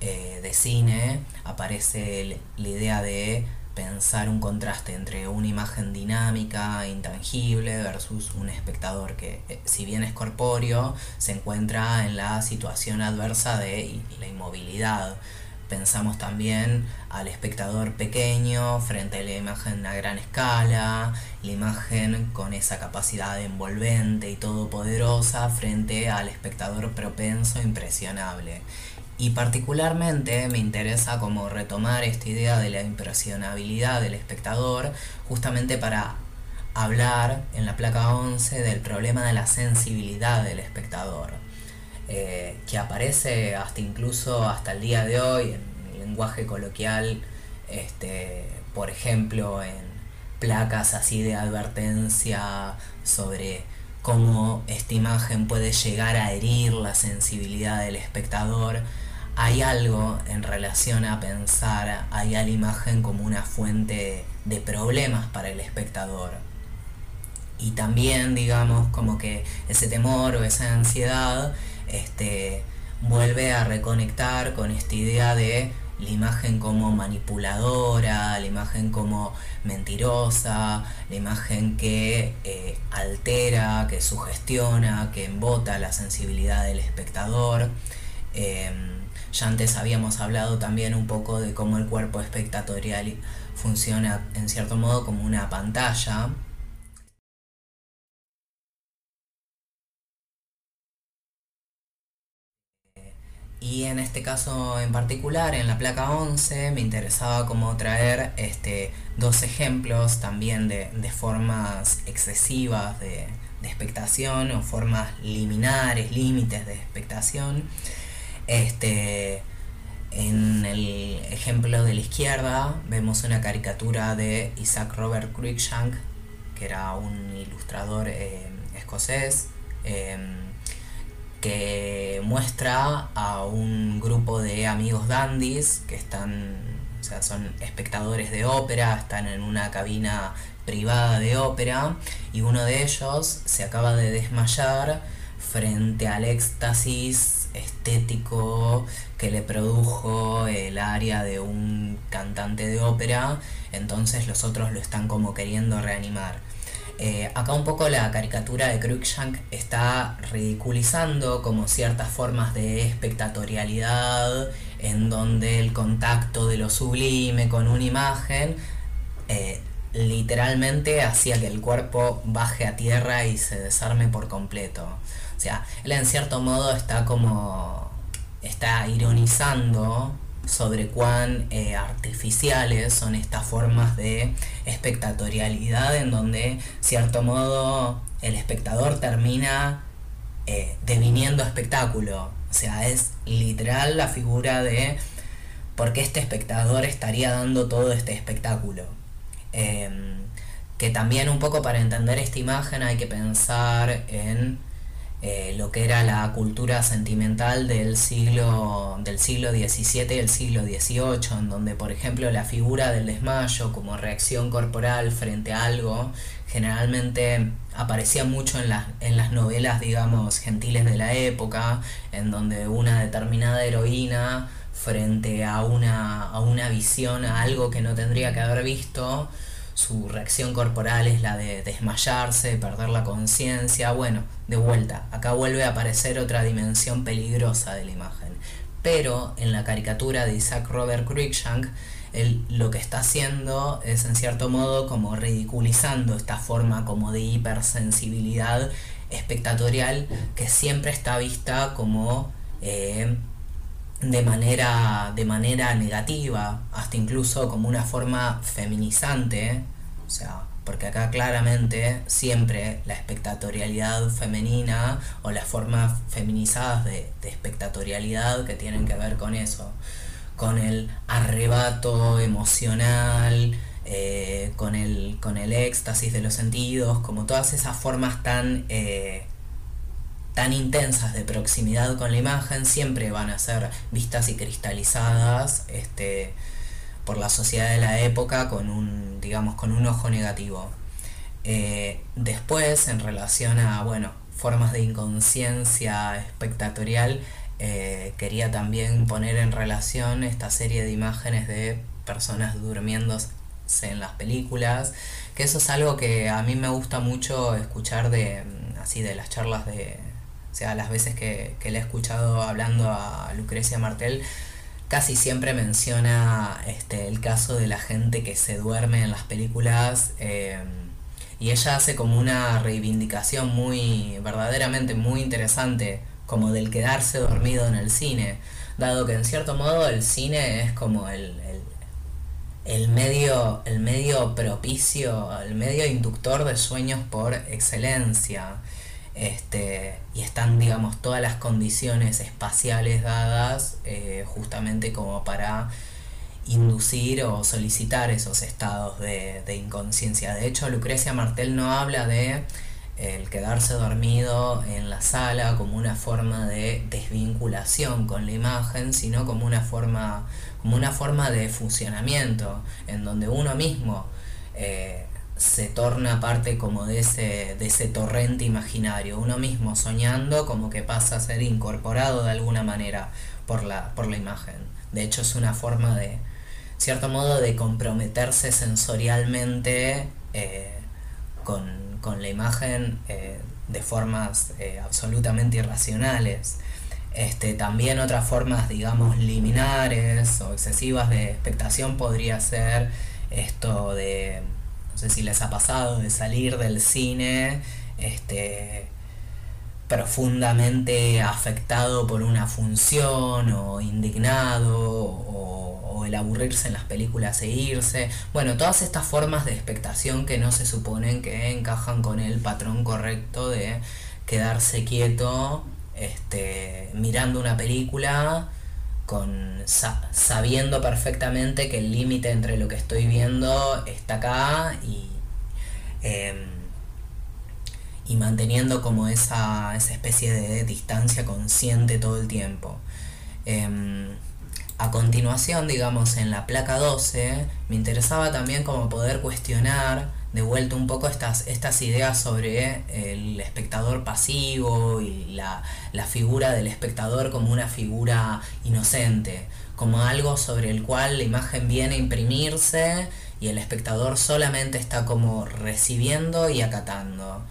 Speaker 1: eh, de cine, aparece la idea de pensar un contraste entre una imagen dinámica, intangible, versus un espectador que, eh, si bien es corpóreo, se encuentra en la situación adversa de la inmovilidad pensamos también al espectador pequeño frente a la imagen a gran escala, la imagen con esa capacidad envolvente y todopoderosa frente al espectador propenso e impresionable. Y particularmente me interesa como retomar esta idea de la impresionabilidad del espectador justamente para hablar en la placa 11 del problema de la sensibilidad del espectador, eh, que aparece hasta incluso hasta el día de hoy en lenguaje coloquial, este, por ejemplo en placas así de advertencia sobre cómo esta imagen puede llegar a herir la sensibilidad del espectador. Hay algo en relación a pensar a la imagen como una fuente de problemas para el espectador y también, digamos, como que ese temor o esa ansiedad este, vuelve a reconectar con esta idea de la imagen como manipuladora, la imagen como mentirosa, la imagen que eh, altera, que sugestiona, que embota la sensibilidad del espectador. Em, ya antes habíamos hablado también un poco de cómo el cuerpo espectatorial funciona en cierto modo como una pantalla Y en este caso en particular, en la placa 11, me interesaba como traer este, dos ejemplos también de, formas excesivas de, de, expectación o formas liminares, límites de expectación. Este, en el ejemplo de la izquierda vemos una caricatura de Isaac Robert Cruikshank, que era un ilustrador eh, escocés. Em, que muestra a un grupo de amigos dandies que están, o sea, son espectadores de ópera, están en una cabina privada de ópera y uno de ellos se acaba de desmayar frente al éxtasis estético que le produjo el área de un cantante de ópera, entonces los otros lo están como queriendo reanimar. Eh, acá un poco la caricatura de Cruikshank está ridiculizando como ciertas formas de espectatorialidad en donde el contacto de lo sublime con una imagen eh, literalmente hacía que el cuerpo baje a tierra y se desarme por completo. O sea, él en cierto modo está como está ironizando sobre cuán eh, artificiales son estas formas de espectatorialidad en donde, cierto modo, el espectador termina eh, deviniendo espectáculo. O sea, es literal la figura de por qué este espectador estaría dando todo este espectáculo. Em, que también un poco para entender esta imagen hay que pensar en eh, lo que era la cultura sentimental del siglo, del siglo XVII y el siglo XVIII, en donde por ejemplo la figura del desmayo como reacción corporal frente a algo generalmente aparecía mucho en las, en las novelas, digamos, gentiles de la época, en donde una determinada heroína frente a una, a una visión, a algo que no tendría que haber visto, su reacción corporal es la de desmayarse, perder la conciencia. Bueno, de vuelta, acá vuelve a aparecer otra dimensión peligrosa de la imagen. Pero en la caricatura de Isaac Robert Cruikshank, él lo que está haciendo es en cierto modo como ridiculizando esta forma como de hipersensibilidad espectatorial que siempre está vista como eh, de manera, de manera negativa, hasta incluso como una forma feminizante, o sea, porque acá claramente siempre la espectatorialidad femenina o las formas feminizadas de, espectatorialidad que tienen que ver con eso, con el arrebato emocional, eh, con, el, con el éxtasis de los sentidos, como todas esas formas tan eh, tan intensas de proximidad con la imagen siempre van a ser vistas y cristalizadas este, por la sociedad de la época con un, digamos, con un ojo negativo. Eh, después, en relación a bueno, formas de inconsciencia espectatorial, eh, quería también poner en relación esta serie de imágenes de personas durmiéndose en las películas, que eso es algo que a mí me gusta mucho escuchar de así de las charlas de, o sea, las veces que, le he escuchado hablando a Lucrecia Martel, casi siempre menciona este, el caso de la gente que se duerme en las películas eh, y ella hace como una reivindicación muy, verdaderamente muy interesante como del quedarse dormido en el cine, dado que en cierto modo el cine es como el, el, medio, el medio propicio, el medio inductor de sueños por excelencia. Este, y están, digamos, todas las condiciones espaciales dadas eh, justamente como para inducir o solicitar esos estados de, inconsciencia. De hecho, Lucrecia Martel no habla de el quedarse dormido en la sala como una forma de desvinculación con la imagen, sino como una forma, como una forma de funcionamiento, en donde uno mismo eh, se torna parte como de ese, de ese torrente imaginario, uno mismo soñando como que pasa a ser incorporado de alguna manera por la, por la imagen. De hecho es una forma de, cierto modo, de comprometerse sensorialmente eh, con con la imagen eh, de formas eh, absolutamente irracionales. Este, también otras formas, digamos, liminares o excesivas de expectación podría ser sé si les ha pasado, de salir del cine este, profundamente afectado por una función o indignado o el aburrirse en las películas e irse. Bueno, todas estas formas de expectación que no se suponen que encajan con el patrón correcto de quedarse quieto este, mirando una película sabiendo perfectamente que el límite entre lo que estoy viendo está acá y, em, y manteniendo como esa, esa especie de distancia consciente todo el tiempo. Em, a continuación, digamos, en la placa 12, me interesaba también como poder cuestionar de vuelta un poco estas, estas ideas sobre el espectador pasivo y la, la figura del espectador como una figura inocente, como algo sobre el cual la imagen viene a imprimirse y el espectador solamente está como recibiendo y acatando.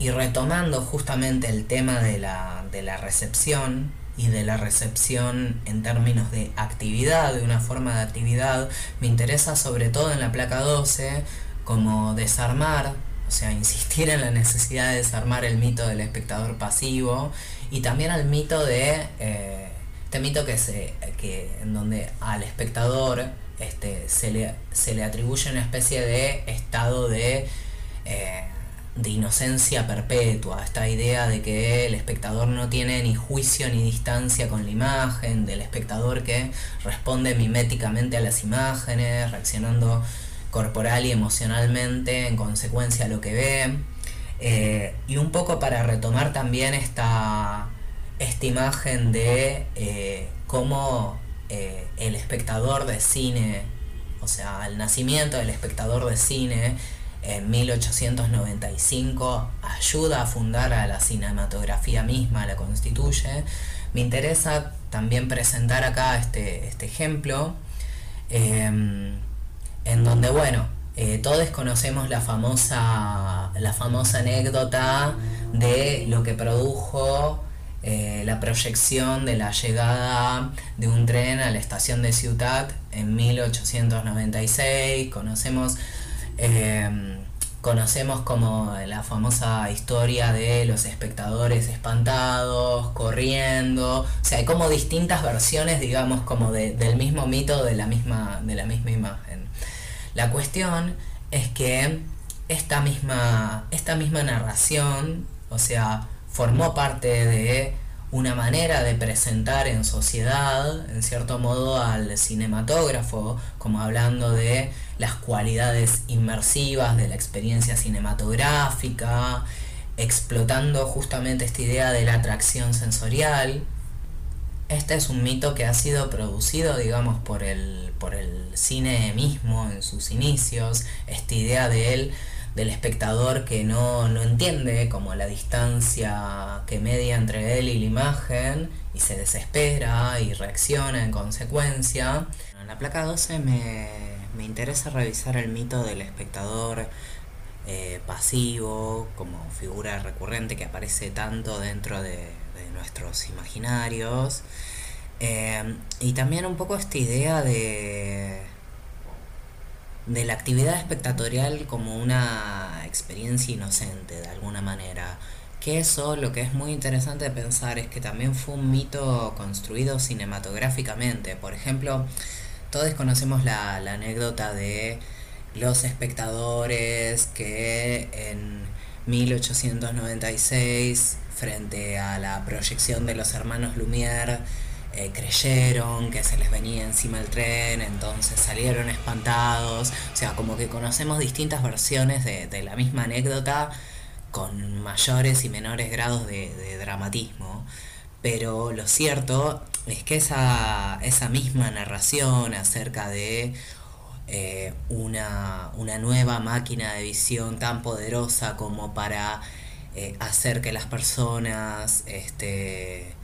Speaker 1: Y retomando justamente el tema de la, de la recepción, y de la recepción en términos de actividad, de una forma de actividad, me interesa sobre todo en la placa 12 como desarmar, o sea, insistir en la necesidad de desarmar el mito del espectador pasivo y también al mito de eh, este mito que se que en donde al espectador este, se, le, se le atribuye una especie de estado de eh, de inocencia perpetua, esta idea de que el espectador no tiene ni juicio ni distancia con la imagen, del espectador que responde miméticamente a las imágenes, reaccionando corporal y emocionalmente en consecuencia lo que ve. Eh, y un poco para retomar también esta, esta imagen de eh, cómo eh, el espectador de cine, o sea, el nacimiento del espectador de cine, en 1895 ayuda a fundar a la cinematografía misma, la constituye. Me interesa también presentar acá este, este ejemplo, em, en donde, bueno, eh, todos conocemos la famosa, la famosa anécdota de lo que produjo eh, la proyección de la llegada de un tren a la estación de Ciudad en 1896. Conocemos Em, conocemos como la famosa historia de los espectadores espantados, corriendo, o sea, hay como distintas versiones, digamos, como del mismo mito, de la misma, de la misma imagen. La cuestión es que esta misma, esta misma narración, o sea, formó parte de una manera de presentar en sociedad, en cierto modo, al cinematógrafo, como hablando de las cualidades inmersivas de la experiencia cinematográfica, explotando justamente esta idea de la atracción sensorial. Este es un mito que ha sido producido, digamos, por el, por el cine mismo en sus inicios, esta idea de él del espectador que no, no entiende como la distancia que media entre él y la imagen y se desespera y reacciona en consecuencia. En la placa 12 me, me interesa revisar el mito del espectador eh, pasivo como figura recurrente que aparece tanto dentro de, nuestros imaginarios. Eh, y también un poco esta idea de, de la actividad espectatorial como una experiencia inocente de alguna manera, Que eso lo que es muy interesante pensar es que también fue un mito construido cinematográficamente. Por ejemplo, todos conocemos la, la anécdota de los espectadores que en 1896, frente a la proyección de los hermanos Lumière, eh, creyeron que se les venía encima el tren, entonces salieron espantados. O sea, como que conocemos distintas versiones de, la misma anécdota con mayores y menores grados de, dramatismo. Pero lo cierto es que esa, esa misma narración acerca de eh, una, nueva máquina de visión tan poderosa como para eh, hacer que las personas este,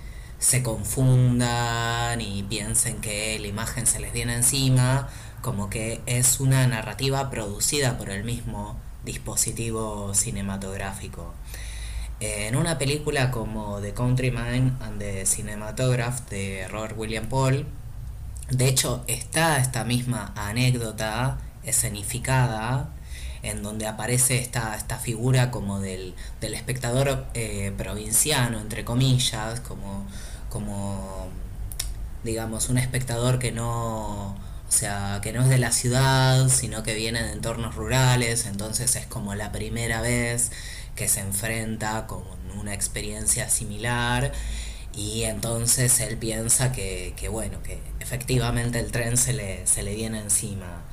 Speaker 1: se confundan y piensen que la imagen se les viene encima, como que es una narrativa producida por el mismo dispositivo cinematográfico. En una película como The Countryman and the Cinematograph de Robert William Paul, de hecho está esta misma anécdota escenificada en donde aparece esta, esta figura como del, espectador eh, provinciano, entre comillas, como como digamos un espectador que no o sea que no es de la ciudad sino que viene de entornos rurales entonces es como la primera vez que se enfrenta con una experiencia similar y entonces él piensa que, que bueno que efectivamente el tren se le, se le viene encima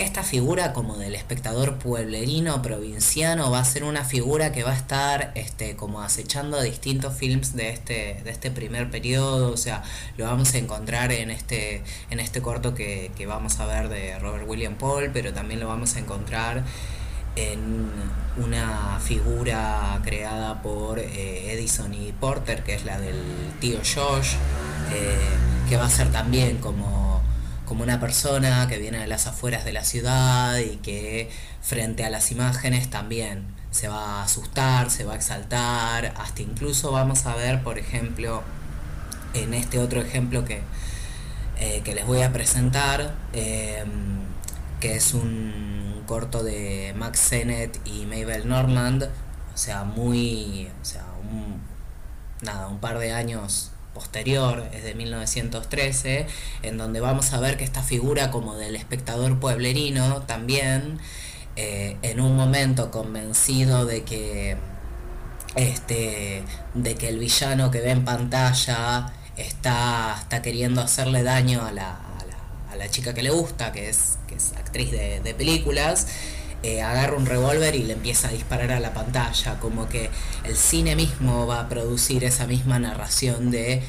Speaker 1: esta figura como del espectador pueblerino provinciano va a ser una figura que va a estar este, como acechando distintos films de este, de este primer periodo, o sea, lo vamos a encontrar en este, en este corto que, vamos a ver de Robert William Paul, pero también lo vamos a encontrar en una figura creada por eh, Edison y Porter, que es la del tío Josh, eh, que va a ser también como como una persona que viene de las afueras de la ciudad y que frente a las imágenes también se va a asustar, se va a exaltar, hasta incluso vamos a ver, por ejemplo, en este otro ejemplo que, eh, que les voy a presentar, em, que es un corto de Max Sennett y Mabel Normand, o sea, muy, o sea, un, nada, un par de años posterior, es de 1913, en donde vamos a ver que esta figura como del espectador pueblerino también, eh, en un momento convencido de que, este, de que el villano que ve en pantalla está, está queriendo hacerle daño a la, a la, chica que le gusta, que es, que es actriz de, de películas, eh, agarra un revólver y le empieza a disparar a la pantalla, como que el cine mismo va a producir esa misma narración de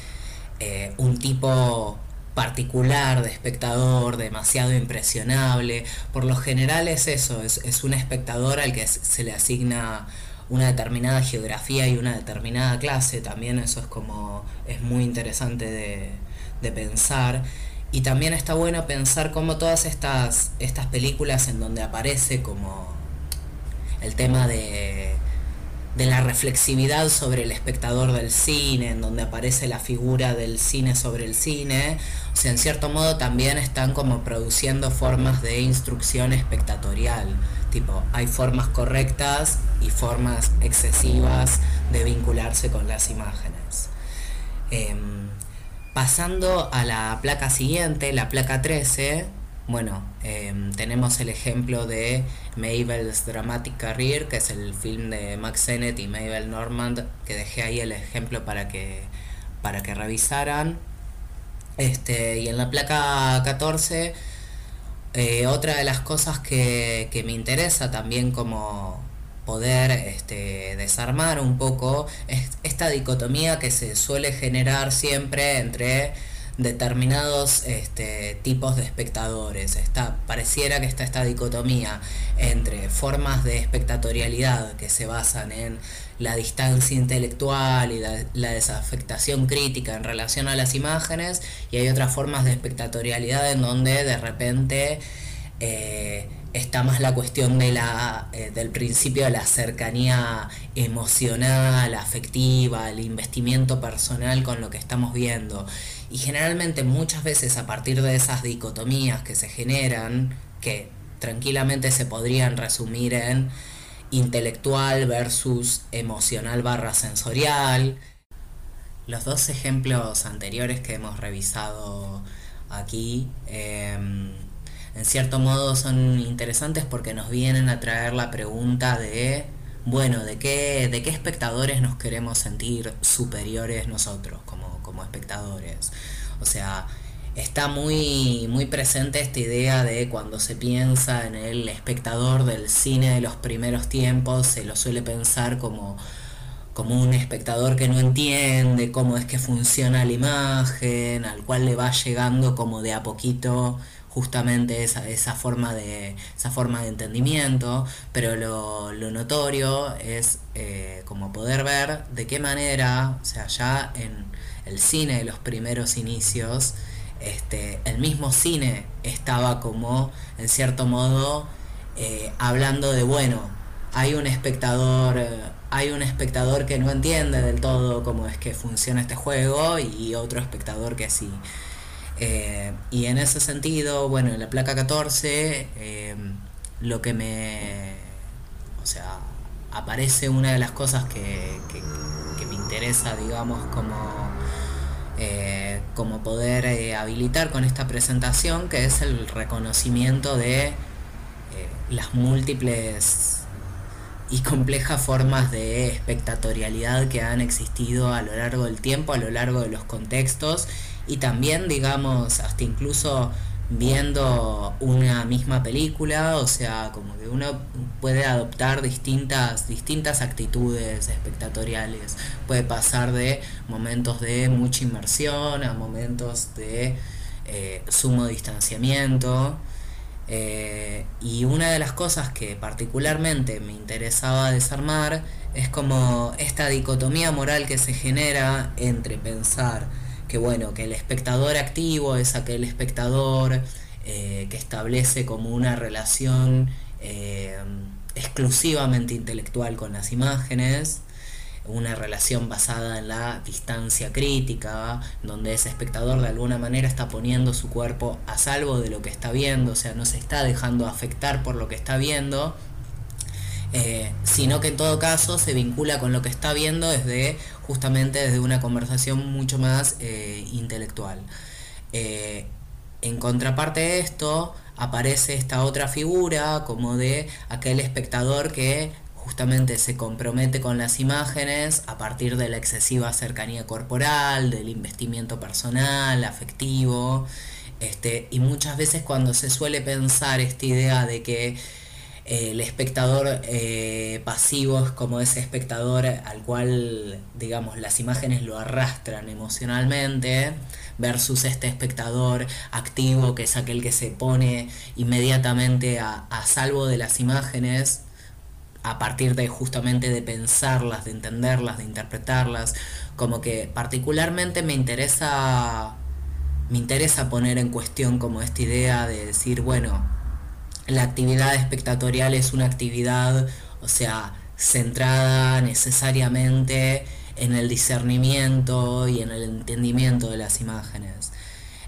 Speaker 1: eh, un tipo particular de espectador, demasiado impresionable. Por lo general es eso, es, un espectador al que se le asigna una determinada geografía y una determinada clase, también eso es como, es muy interesante de, de pensar. Y también está bueno pensar cómo todas estas, estas películas en donde aparece como el tema de, de la reflexividad sobre el espectador del cine, en donde aparece la figura del cine sobre el cine, o sea, en cierto modo también están como produciendo formas de instrucción espectatorial, tipo, hay formas correctas y formas excesivas de vincularse con las imágenes. Em, Pasando a la placa siguiente, la placa 13, bueno, em, tenemos el ejemplo de Mabel's Dramatic Career, que es el film de Max Sennett y Mabel Normand, que dejé ahí el ejemplo para que, para que revisaran. Este, y en la placa 14, eh, otra de las cosas que, que me interesa también como, poder este, desarmar un poco esta dicotomía que se suele generar siempre entre determinados este, tipos de espectadores. Está, pareciera que está esta dicotomía entre formas de espectatorialidad que se basan en la distancia intelectual y la, desafectación crítica en relación a las imágenes y hay otras formas de espectatorialidad en donde de repente eh, está más la cuestión de la, eh, del principio de la cercanía emocional, afectiva, el investimiento personal con lo que estamos viendo. Y generalmente muchas veces a partir de esas dicotomías que se generan, que tranquilamente se podrían resumir en intelectual versus emocional barra sensorial. Los dos ejemplos anteriores que hemos revisado aquí em, en cierto modo son interesantes porque nos vienen a traer la pregunta de, bueno, ¿de qué, de qué espectadores nos queremos sentir superiores nosotros como, como espectadores? O sea, está muy, muy presente esta idea de cuando se piensa en el espectador del cine de los primeros tiempos, se lo suele pensar como, como un espectador que no entiende cómo es que funciona la imagen, al cual le va llegando como de a poquito justamente esa, esa, forma, de, esa forma de entendimiento, pero lo, notorio es eh, como poder ver de qué manera, o sea, ya en el cine de los primeros inicios, este, el mismo cine estaba como, en cierto modo, eh, hablando de, bueno, hay un espectador, hay un espectador que no entiende del todo cómo es que funciona este juego y otro espectador que sí. Eh, y en ese sentido, bueno, en la placa 14, lo que me... O sea, aparece una de las cosas que, que me interesa, digamos, como eh, como poder eh, habilitar con esta presentación, que es el reconocimiento de eh, las múltiples y complejas formas de espectatorialidad que han existido a lo largo del tiempo, a lo largo de los contextos y también, digamos, hasta incluso viendo una misma película, o sea, como que uno puede adoptar distintas, distintas actitudes espectatoriales. Puede pasar de momentos de mucha inmersión a momentos de eh, sumo distanciamiento. Eh, y una de las cosas que particularmente me interesaba desarmar es como esta dicotomía moral que se genera entre pensar que bueno, que el espectador activo es aquel espectador eh, que establece como una relación eh, exclusivamente intelectual con las imágenes, una relación basada en la distancia crítica, donde ese espectador de alguna manera está poniendo su cuerpo a salvo de lo que está viendo, o sea, no se está dejando afectar por lo que está viendo, eh, sino que en todo caso se vincula con lo que está viendo desde justamente desde una conversación mucho más eh, intelectual. Eh, en contraparte de esto aparece esta otra figura como de aquel espectador que justamente se compromete con las imágenes a partir de la excesiva cercanía corporal, del investimiento personal, afectivo, este, y muchas veces cuando se suele pensar esta idea de que el espectador eh, pasivo es como ese espectador al cual, digamos, las imágenes lo arrastran emocionalmente, versus este espectador activo que es aquel que se pone inmediatamente a, salvo de las imágenes a partir de justamente de pensarlas, de entenderlas, de interpretarlas, como que particularmente me interesa me interesa poner en cuestión como esta idea de decir, bueno, la actividad espectatorial es una actividad, o sea, centrada necesariamente en el discernimiento y en el entendimiento de las imágenes.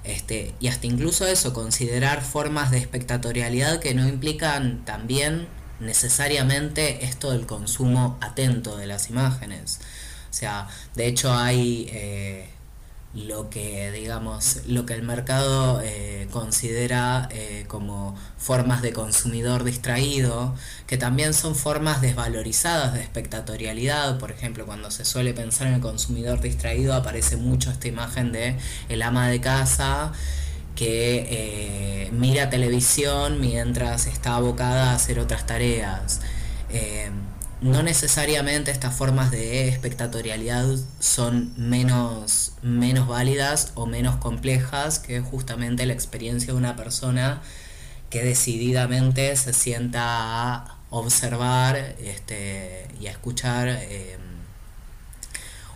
Speaker 1: Este, y hasta incluso eso, considerar formas de espectatorialidad que no implican también necesariamente esto del consumo atento de las imágenes. O sea, de hecho hay eh, lo que digamos lo que el mercado eh, considera eh, como formas de consumidor distraído que también son formas desvalorizadas de espectatorialidad por ejemplo cuando se suele pensar en el consumidor distraído aparece mucho esta imagen de el ama de casa que eh, mira televisión mientras está abocada a hacer otras tareas no necesariamente estas formas de espectatorialidad son menos, menos válidas o menos complejas que justamente la experiencia de una persona que decididamente se sienta a observar este, y a escuchar em,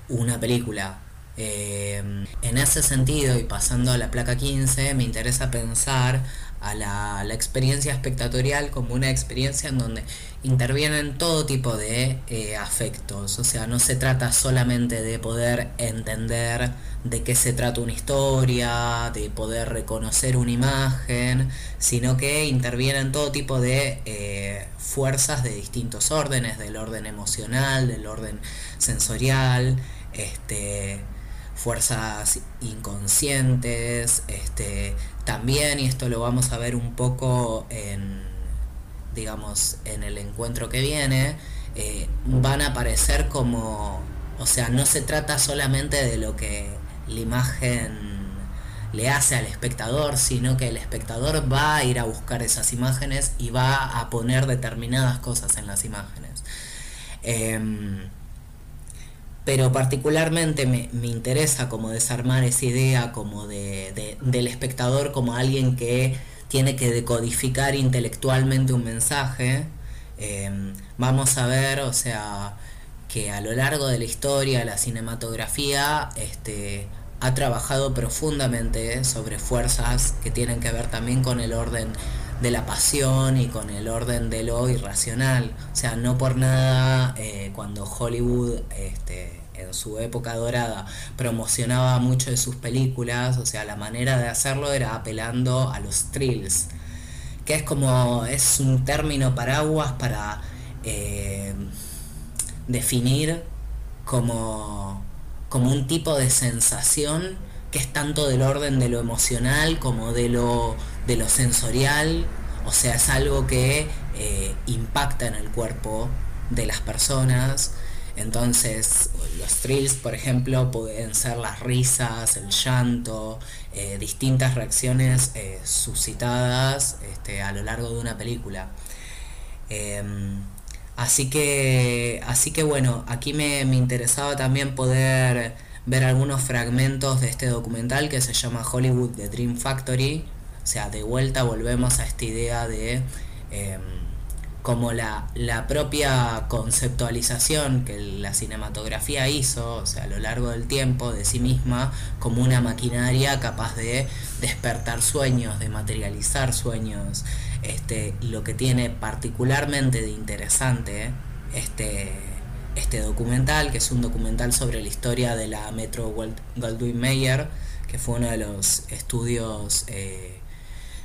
Speaker 1: una película. Eh, en ese sentido, y pasando a la placa 15, me interesa pensar a la, experiencia espectatorial como una experiencia en donde intervienen todo tipo de eh, afectos. O sea, no se trata solamente de poder entender de qué se trata una historia, de poder reconocer una imagen, sino que intervienen todo tipo de eh, fuerzas de distintos órdenes, del orden emocional, del orden sensorial, este, fuerzas inconscientes, este, también, y esto lo vamos a ver un poco en, digamos, en el encuentro que viene, eh, van a aparecer como, o sea, no se trata solamente de lo que la imagen le hace al espectador, sino que el espectador va a ir a buscar esas imágenes y va a poner determinadas cosas en las imágenes. Em, pero particularmente me, interesa como desarmar esa idea como de, del espectador como alguien que tiene que decodificar intelectualmente un mensaje. Em, vamos a ver, o sea, que a lo largo de la historia la cinematografía este, ha trabajado profundamente sobre fuerzas que tienen que ver también con el orden de la pasión y con el orden de lo irracional. O sea, no por nada eh, cuando Hollywood este, en su época dorada promocionaba mucho de sus películas, o sea, la manera de hacerlo era apelando a los thrills, que es como, es un término paraguas para eh, definir como, como un tipo de sensación que es tanto del orden de lo emocional como de lo, de lo sensorial, o sea, es algo que eh, impacta en el cuerpo de las personas, entonces, los thrills, por ejemplo, pueden ser las risas, el llanto, eh, distintas reacciones eh, suscitadas este, a lo largo de una película. Em, así que, así que bueno, aquí me, me interesaba también poder ver algunos fragmentos de este documental que se llama Hollywood The Dream Factory. O sea, de vuelta volvemos a esta idea de em, como la, propia conceptualización que la cinematografía hizo, o sea, a lo largo del tiempo de sí misma, como una maquinaria capaz de despertar sueños, de materializar sueños. Este, lo que tiene particularmente de interesante este, este documental, que es un documental sobre la historia de la Metro Goldwyn Mayer, que fue uno de los estudios eh,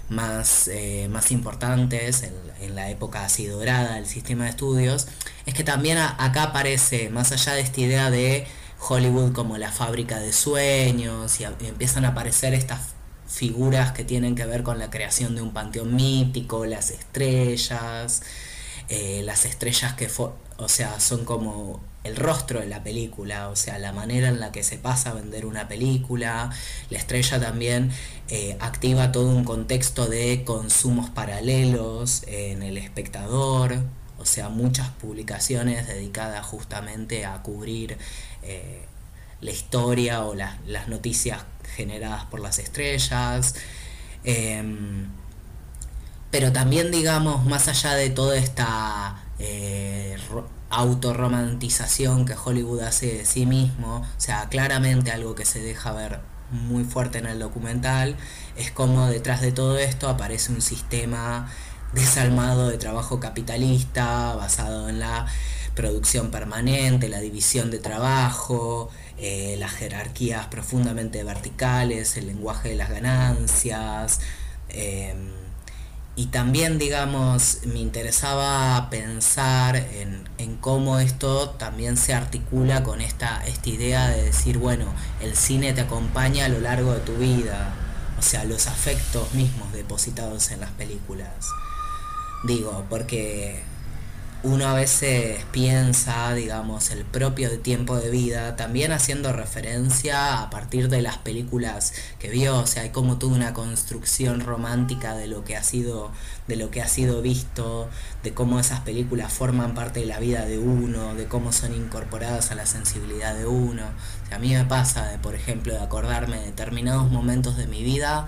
Speaker 1: más, eh, más importantes en, la época así dorada del sistema de estudios, es que también acá aparece, más allá de esta idea de Hollywood como la fábrica de sueños, y, empiezan a aparecer estas figuras que tienen que ver con la creación de un panteón mítico, las estrellas, eh, las estrellas que, o sea, son como el rostro de la película, o sea, la manera en la que se pasa a vender una película. La estrella también eh, activa todo un contexto de consumos paralelos en el espectador, o sea, muchas publicaciones dedicadas justamente a cubrir eh, la historia o las noticias generadas por las estrellas. Em, pero también, digamos, más allá de toda esta eh, autorromantización que Hollywood hace de sí mismo, o sea, claramente algo que se deja ver muy fuerte en el documental, es como detrás de todo esto aparece un sistema desalmado de trabajo capitalista basado en la producción permanente, la división de trabajo, eh, las jerarquías profundamente verticales, el lenguaje de las ganancias. Em, y también, digamos, me interesaba pensar en, cómo esto también se articula con esta, esta idea de decir, bueno, el cine te acompaña a lo largo de tu vida, o sea, los afectos mismos depositados en las películas. Digo, porque uno a veces piensa, digamos, el propio tiempo de vida, también haciendo referencia a partir de las películas que vio, o sea, como toda una construcción romántica de lo que ha sido, de lo que ha sido visto, de cómo esas películas forman parte de la vida de uno, de cómo son incorporadas a la sensibilidad de uno. A mí me pasa, de, por ejemplo, de acordarme de determinados momentos de mi vida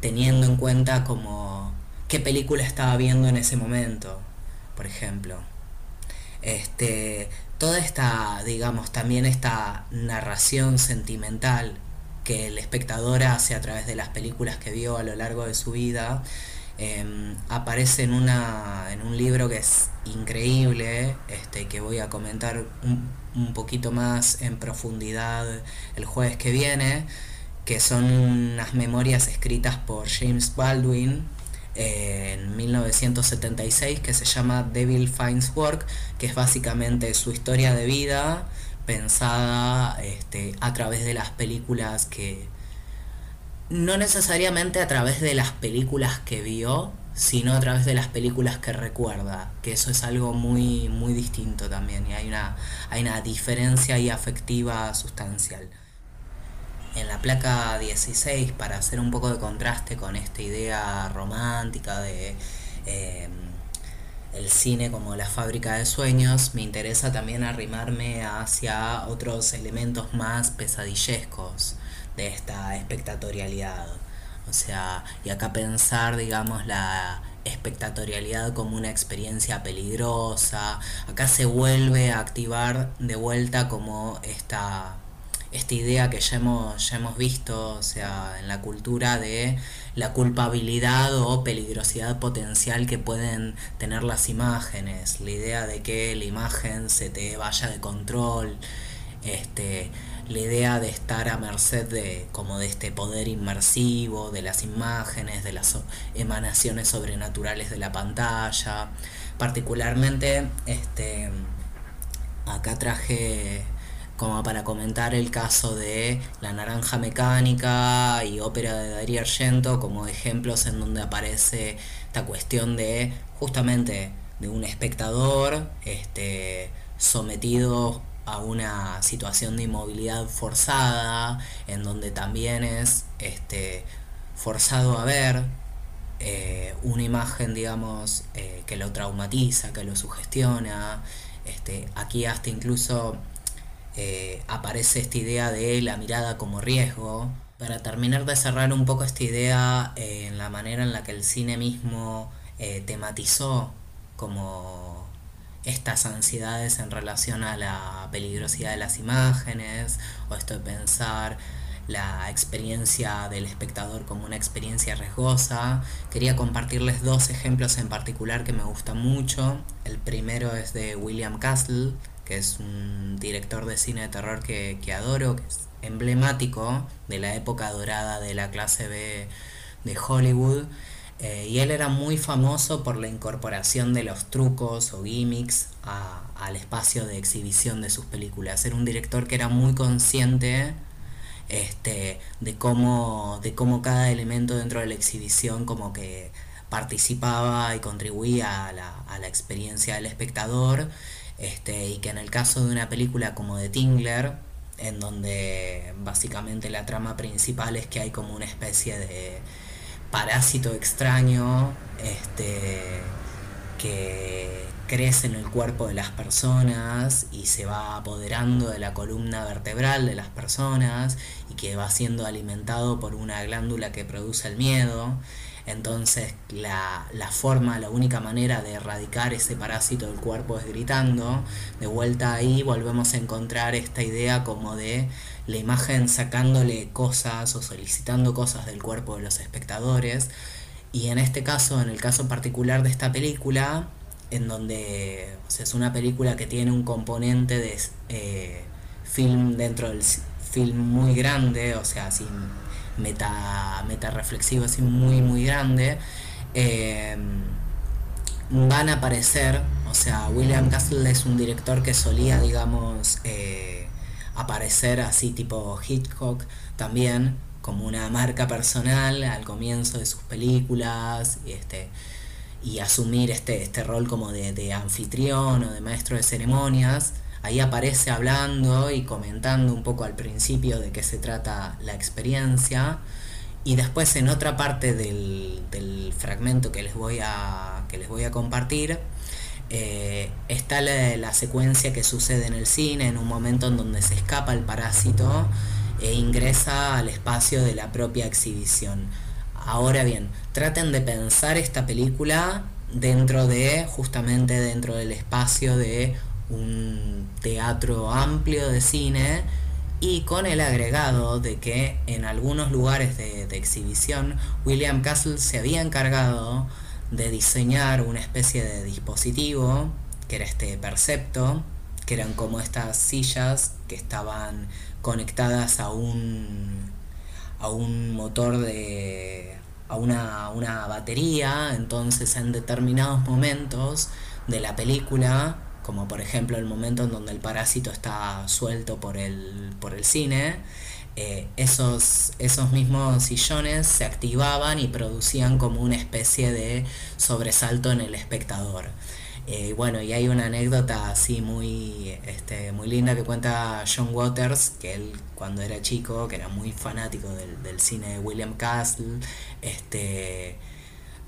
Speaker 1: teniendo en cuenta como qué película estaba viendo en ese momento, por ejemplo. Este, toda esta, digamos, también esta narración sentimental que el espectador hace a través de las películas que vio a lo largo de su vida, em, aparece en, una, en un libro que es increíble, este, que voy a comentar un, un poquito más en profundidad el jueves que viene, que son unas memorias escritas por James Baldwin, en 1976 que se llama Devil Finds Work, que es básicamente su historia de vida pensada este, a través de las películas que... No necesariamente a través de las películas que vio, sino a través de las películas que recuerda, que eso es algo muy, muy distinto también y hay una, hay una diferencia y afectiva sustancial en la placa 16 para hacer un poco de contraste con esta idea romántica de eh, el cine como la fábrica de sueños, me interesa también arrimarme hacia otros elementos más pesadillescos de esta espectatorialidad. O sea, y acá pensar, digamos, la espectatorialidad como una experiencia peligrosa. Acá se vuelve a activar de vuelta como esta esta idea que ya hemos, ya hemos visto, o sea, en la cultura de la culpabilidad o peligrosidad potencial que pueden tener las imágenes, la idea de que la imagen se te vaya de control, este, la idea de estar a merced de como de este poder inmersivo, de las imágenes, de las emanaciones sobrenaturales de la pantalla. Particularmente, este, acá traje como para comentar el caso de La Naranja Mecánica y ópera de Darío Argento como ejemplos en donde aparece esta cuestión de justamente de un espectador este, sometido a una situación de inmovilidad forzada, en donde también es este, forzado a ver eh, una imagen, digamos, eh, que lo traumatiza, que lo sugestiona. Este, aquí hasta incluso eh, aparece esta idea de la mirada como riesgo. Para terminar de cerrar un poco esta idea eh, en la manera en la que el cine mismo eh, tematizó como estas ansiedades en relación a la peligrosidad de las imágenes o esto de pensar la experiencia del espectador como una experiencia riesgosa. Quería compartirles dos ejemplos en particular que me gustan mucho. El primero es de William Castle, que es un director de cine de terror que, adoro, que es emblemático de la época dorada de la clase B de Hollywood. Eh, y él era muy famoso por la incorporación de los trucos o gimmicks al espacio de exhibición de sus películas. Era un director que era muy consciente este, de, cómo, de cómo cada elemento dentro de la exhibición como que participaba y contribuía a la, a la experiencia del espectador este, y que en el caso de una película como de Tingler, en donde básicamente la trama principal es que hay como una especie de parásito extraño este, que crece en el cuerpo de las personas y se va apoderando de la columna vertebral de las personas y que va siendo alimentado por una glándula que produce el miedo entonces la, forma, la única manera de erradicar ese parásito del cuerpo es gritando. De vuelta ahí volvemos a encontrar esta idea como de la imagen sacándole cosas o solicitando cosas del cuerpo de los espectadores. Y en este caso, en el caso particular de esta película, en donde es una película que tiene un componente de eh, film dentro del film muy grande, o sea, sin meta, meta reflexivo así muy muy grande, eh, van a aparecer, o sea, William Castle es un director que solía, digamos, eh, aparecer así tipo Hitchcock también, como una marca personal al comienzo de sus películas y este y asumir este, este rol como de anfitrión o de maestro de ceremonias ahí aparece hablando y comentando un poco al principio de qué se trata la experiencia. Y después en otra parte del, fragmento que les voy a, que les voy a compartir, eh, está la, secuencia que sucede en el cine, en un momento en donde se escapa el parásito e ingresa al espacio de la propia exhibición. Ahora bien, traten de pensar esta película dentro de, justamente dentro del espacio de un teatro amplio de cine y con el agregado de que en algunos lugares de, exhibición William Castle se había encargado de diseñar una especie de dispositivo que era este percepto que eran como estas sillas que estaban conectadas a un a un motor de a una, una batería. Entonces en determinados momentos de la película como por ejemplo el momento en donde el parásito está suelto por el, por el cine, eh, esos, esos mismos sillones se activaban y producían como una especie de sobresalto en el espectador. Eh, bueno, y hay una anécdota así muy, este, muy linda que cuenta John Waters, que él cuando era chico, que era muy fanático del, del cine de William Castle, este,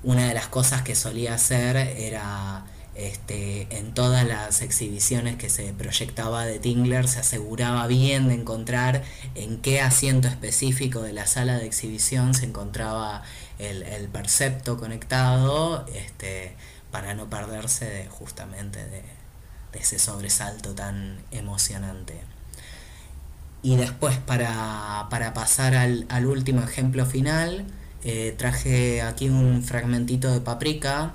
Speaker 1: una de las cosas que solía hacer era este, en todas las exhibiciones que se proyectaba de Tingler se aseguraba bien de encontrar en qué asiento específico de la sala de exhibición se encontraba el, percepto conectado este, para no perderse justamente de, ese sobresalto tan emocionante. Y después para, pasar al, último ejemplo final, eh, traje aquí un fragmentito de paprika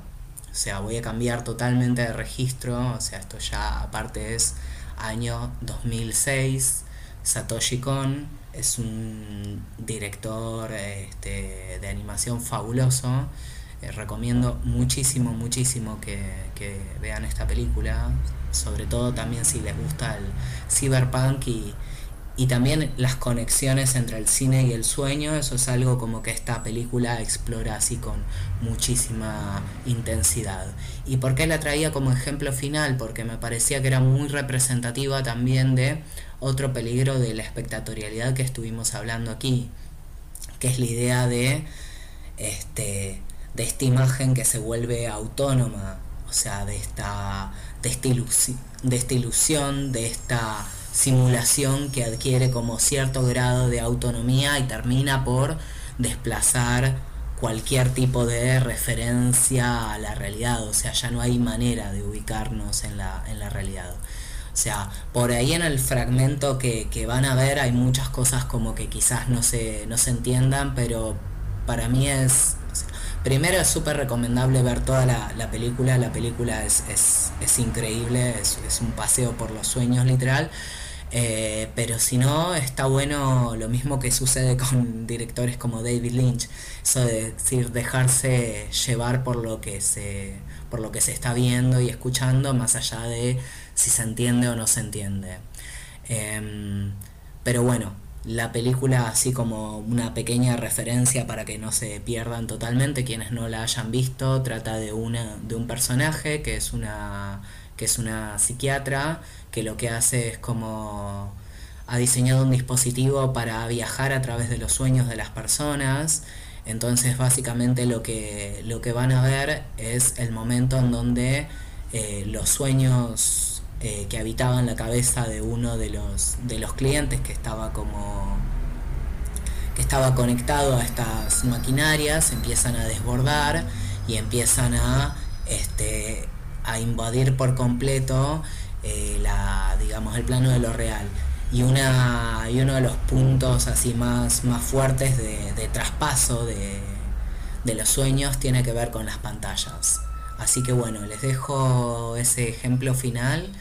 Speaker 1: o sea, voy a cambiar totalmente de registro. O sea, esto ya aparte es año 2006. Satoshi Kon es un director este, de animación fabuloso. Eh, recomiendo muchísimo, muchísimo que, que, vean esta película. Sobre todo también si les gusta el cyberpunk y, y también las conexiones entre el cine y el sueño, eso es algo como que esta película explora así con muchísima intensidad. ¿Y por qué la traía como ejemplo final? Porque me parecía que era muy representativa también de otro peligro de la espectatorialidad que estuvimos hablando aquí, que es la idea de, este, de esta imagen que se vuelve autónoma, o sea, de esta, de de esta ilusión, de esta simulación que adquiere como cierto grado de autonomía y termina por desplazar cualquier tipo de referencia a la realidad, o sea, ya no hay manera de ubicarnos en la, en la realidad. O sea, por ahí en el fragmento que, van a ver hay muchas cosas como que quizás no se, no se entiendan, pero para mí es... Primero es súper recomendable ver toda la, película, la película es, es, increíble, es un paseo por los sueños literal. Eh, pero si no, está bueno lo mismo que sucede con *laughs* directores como David Lynch, eso de decir, dejarse llevar por lo que se, por lo que se está viendo y escuchando, más allá de si se entiende o no se entiende. Em, pero bueno, la película así como una pequeña referencia para que no se pierdan totalmente quienes no la hayan visto, trata de una de un personaje que es una que es una psiquiatra que lo que hace es como ha diseñado un dispositivo para viajar a través de los sueños de las personas. Entonces básicamente lo que, lo que van a ver es el momento en donde eh, los sueños eh, que habitaban la cabeza de uno de los, de los clientes que estaba como que estaba conectado a estas maquinarias empiezan a desbordar y empiezan a este, a invadir por completo eh, la, digamos, el plano de lo real. Y, una, y uno de los puntos así más, más fuertes de, traspaso de, de los sueños tiene que ver con las pantallas. Así que bueno, les dejo ese ejemplo final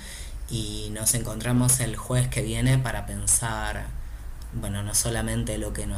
Speaker 1: y nos encontramos el jueves que viene para pensar, bueno, no solamente lo que nos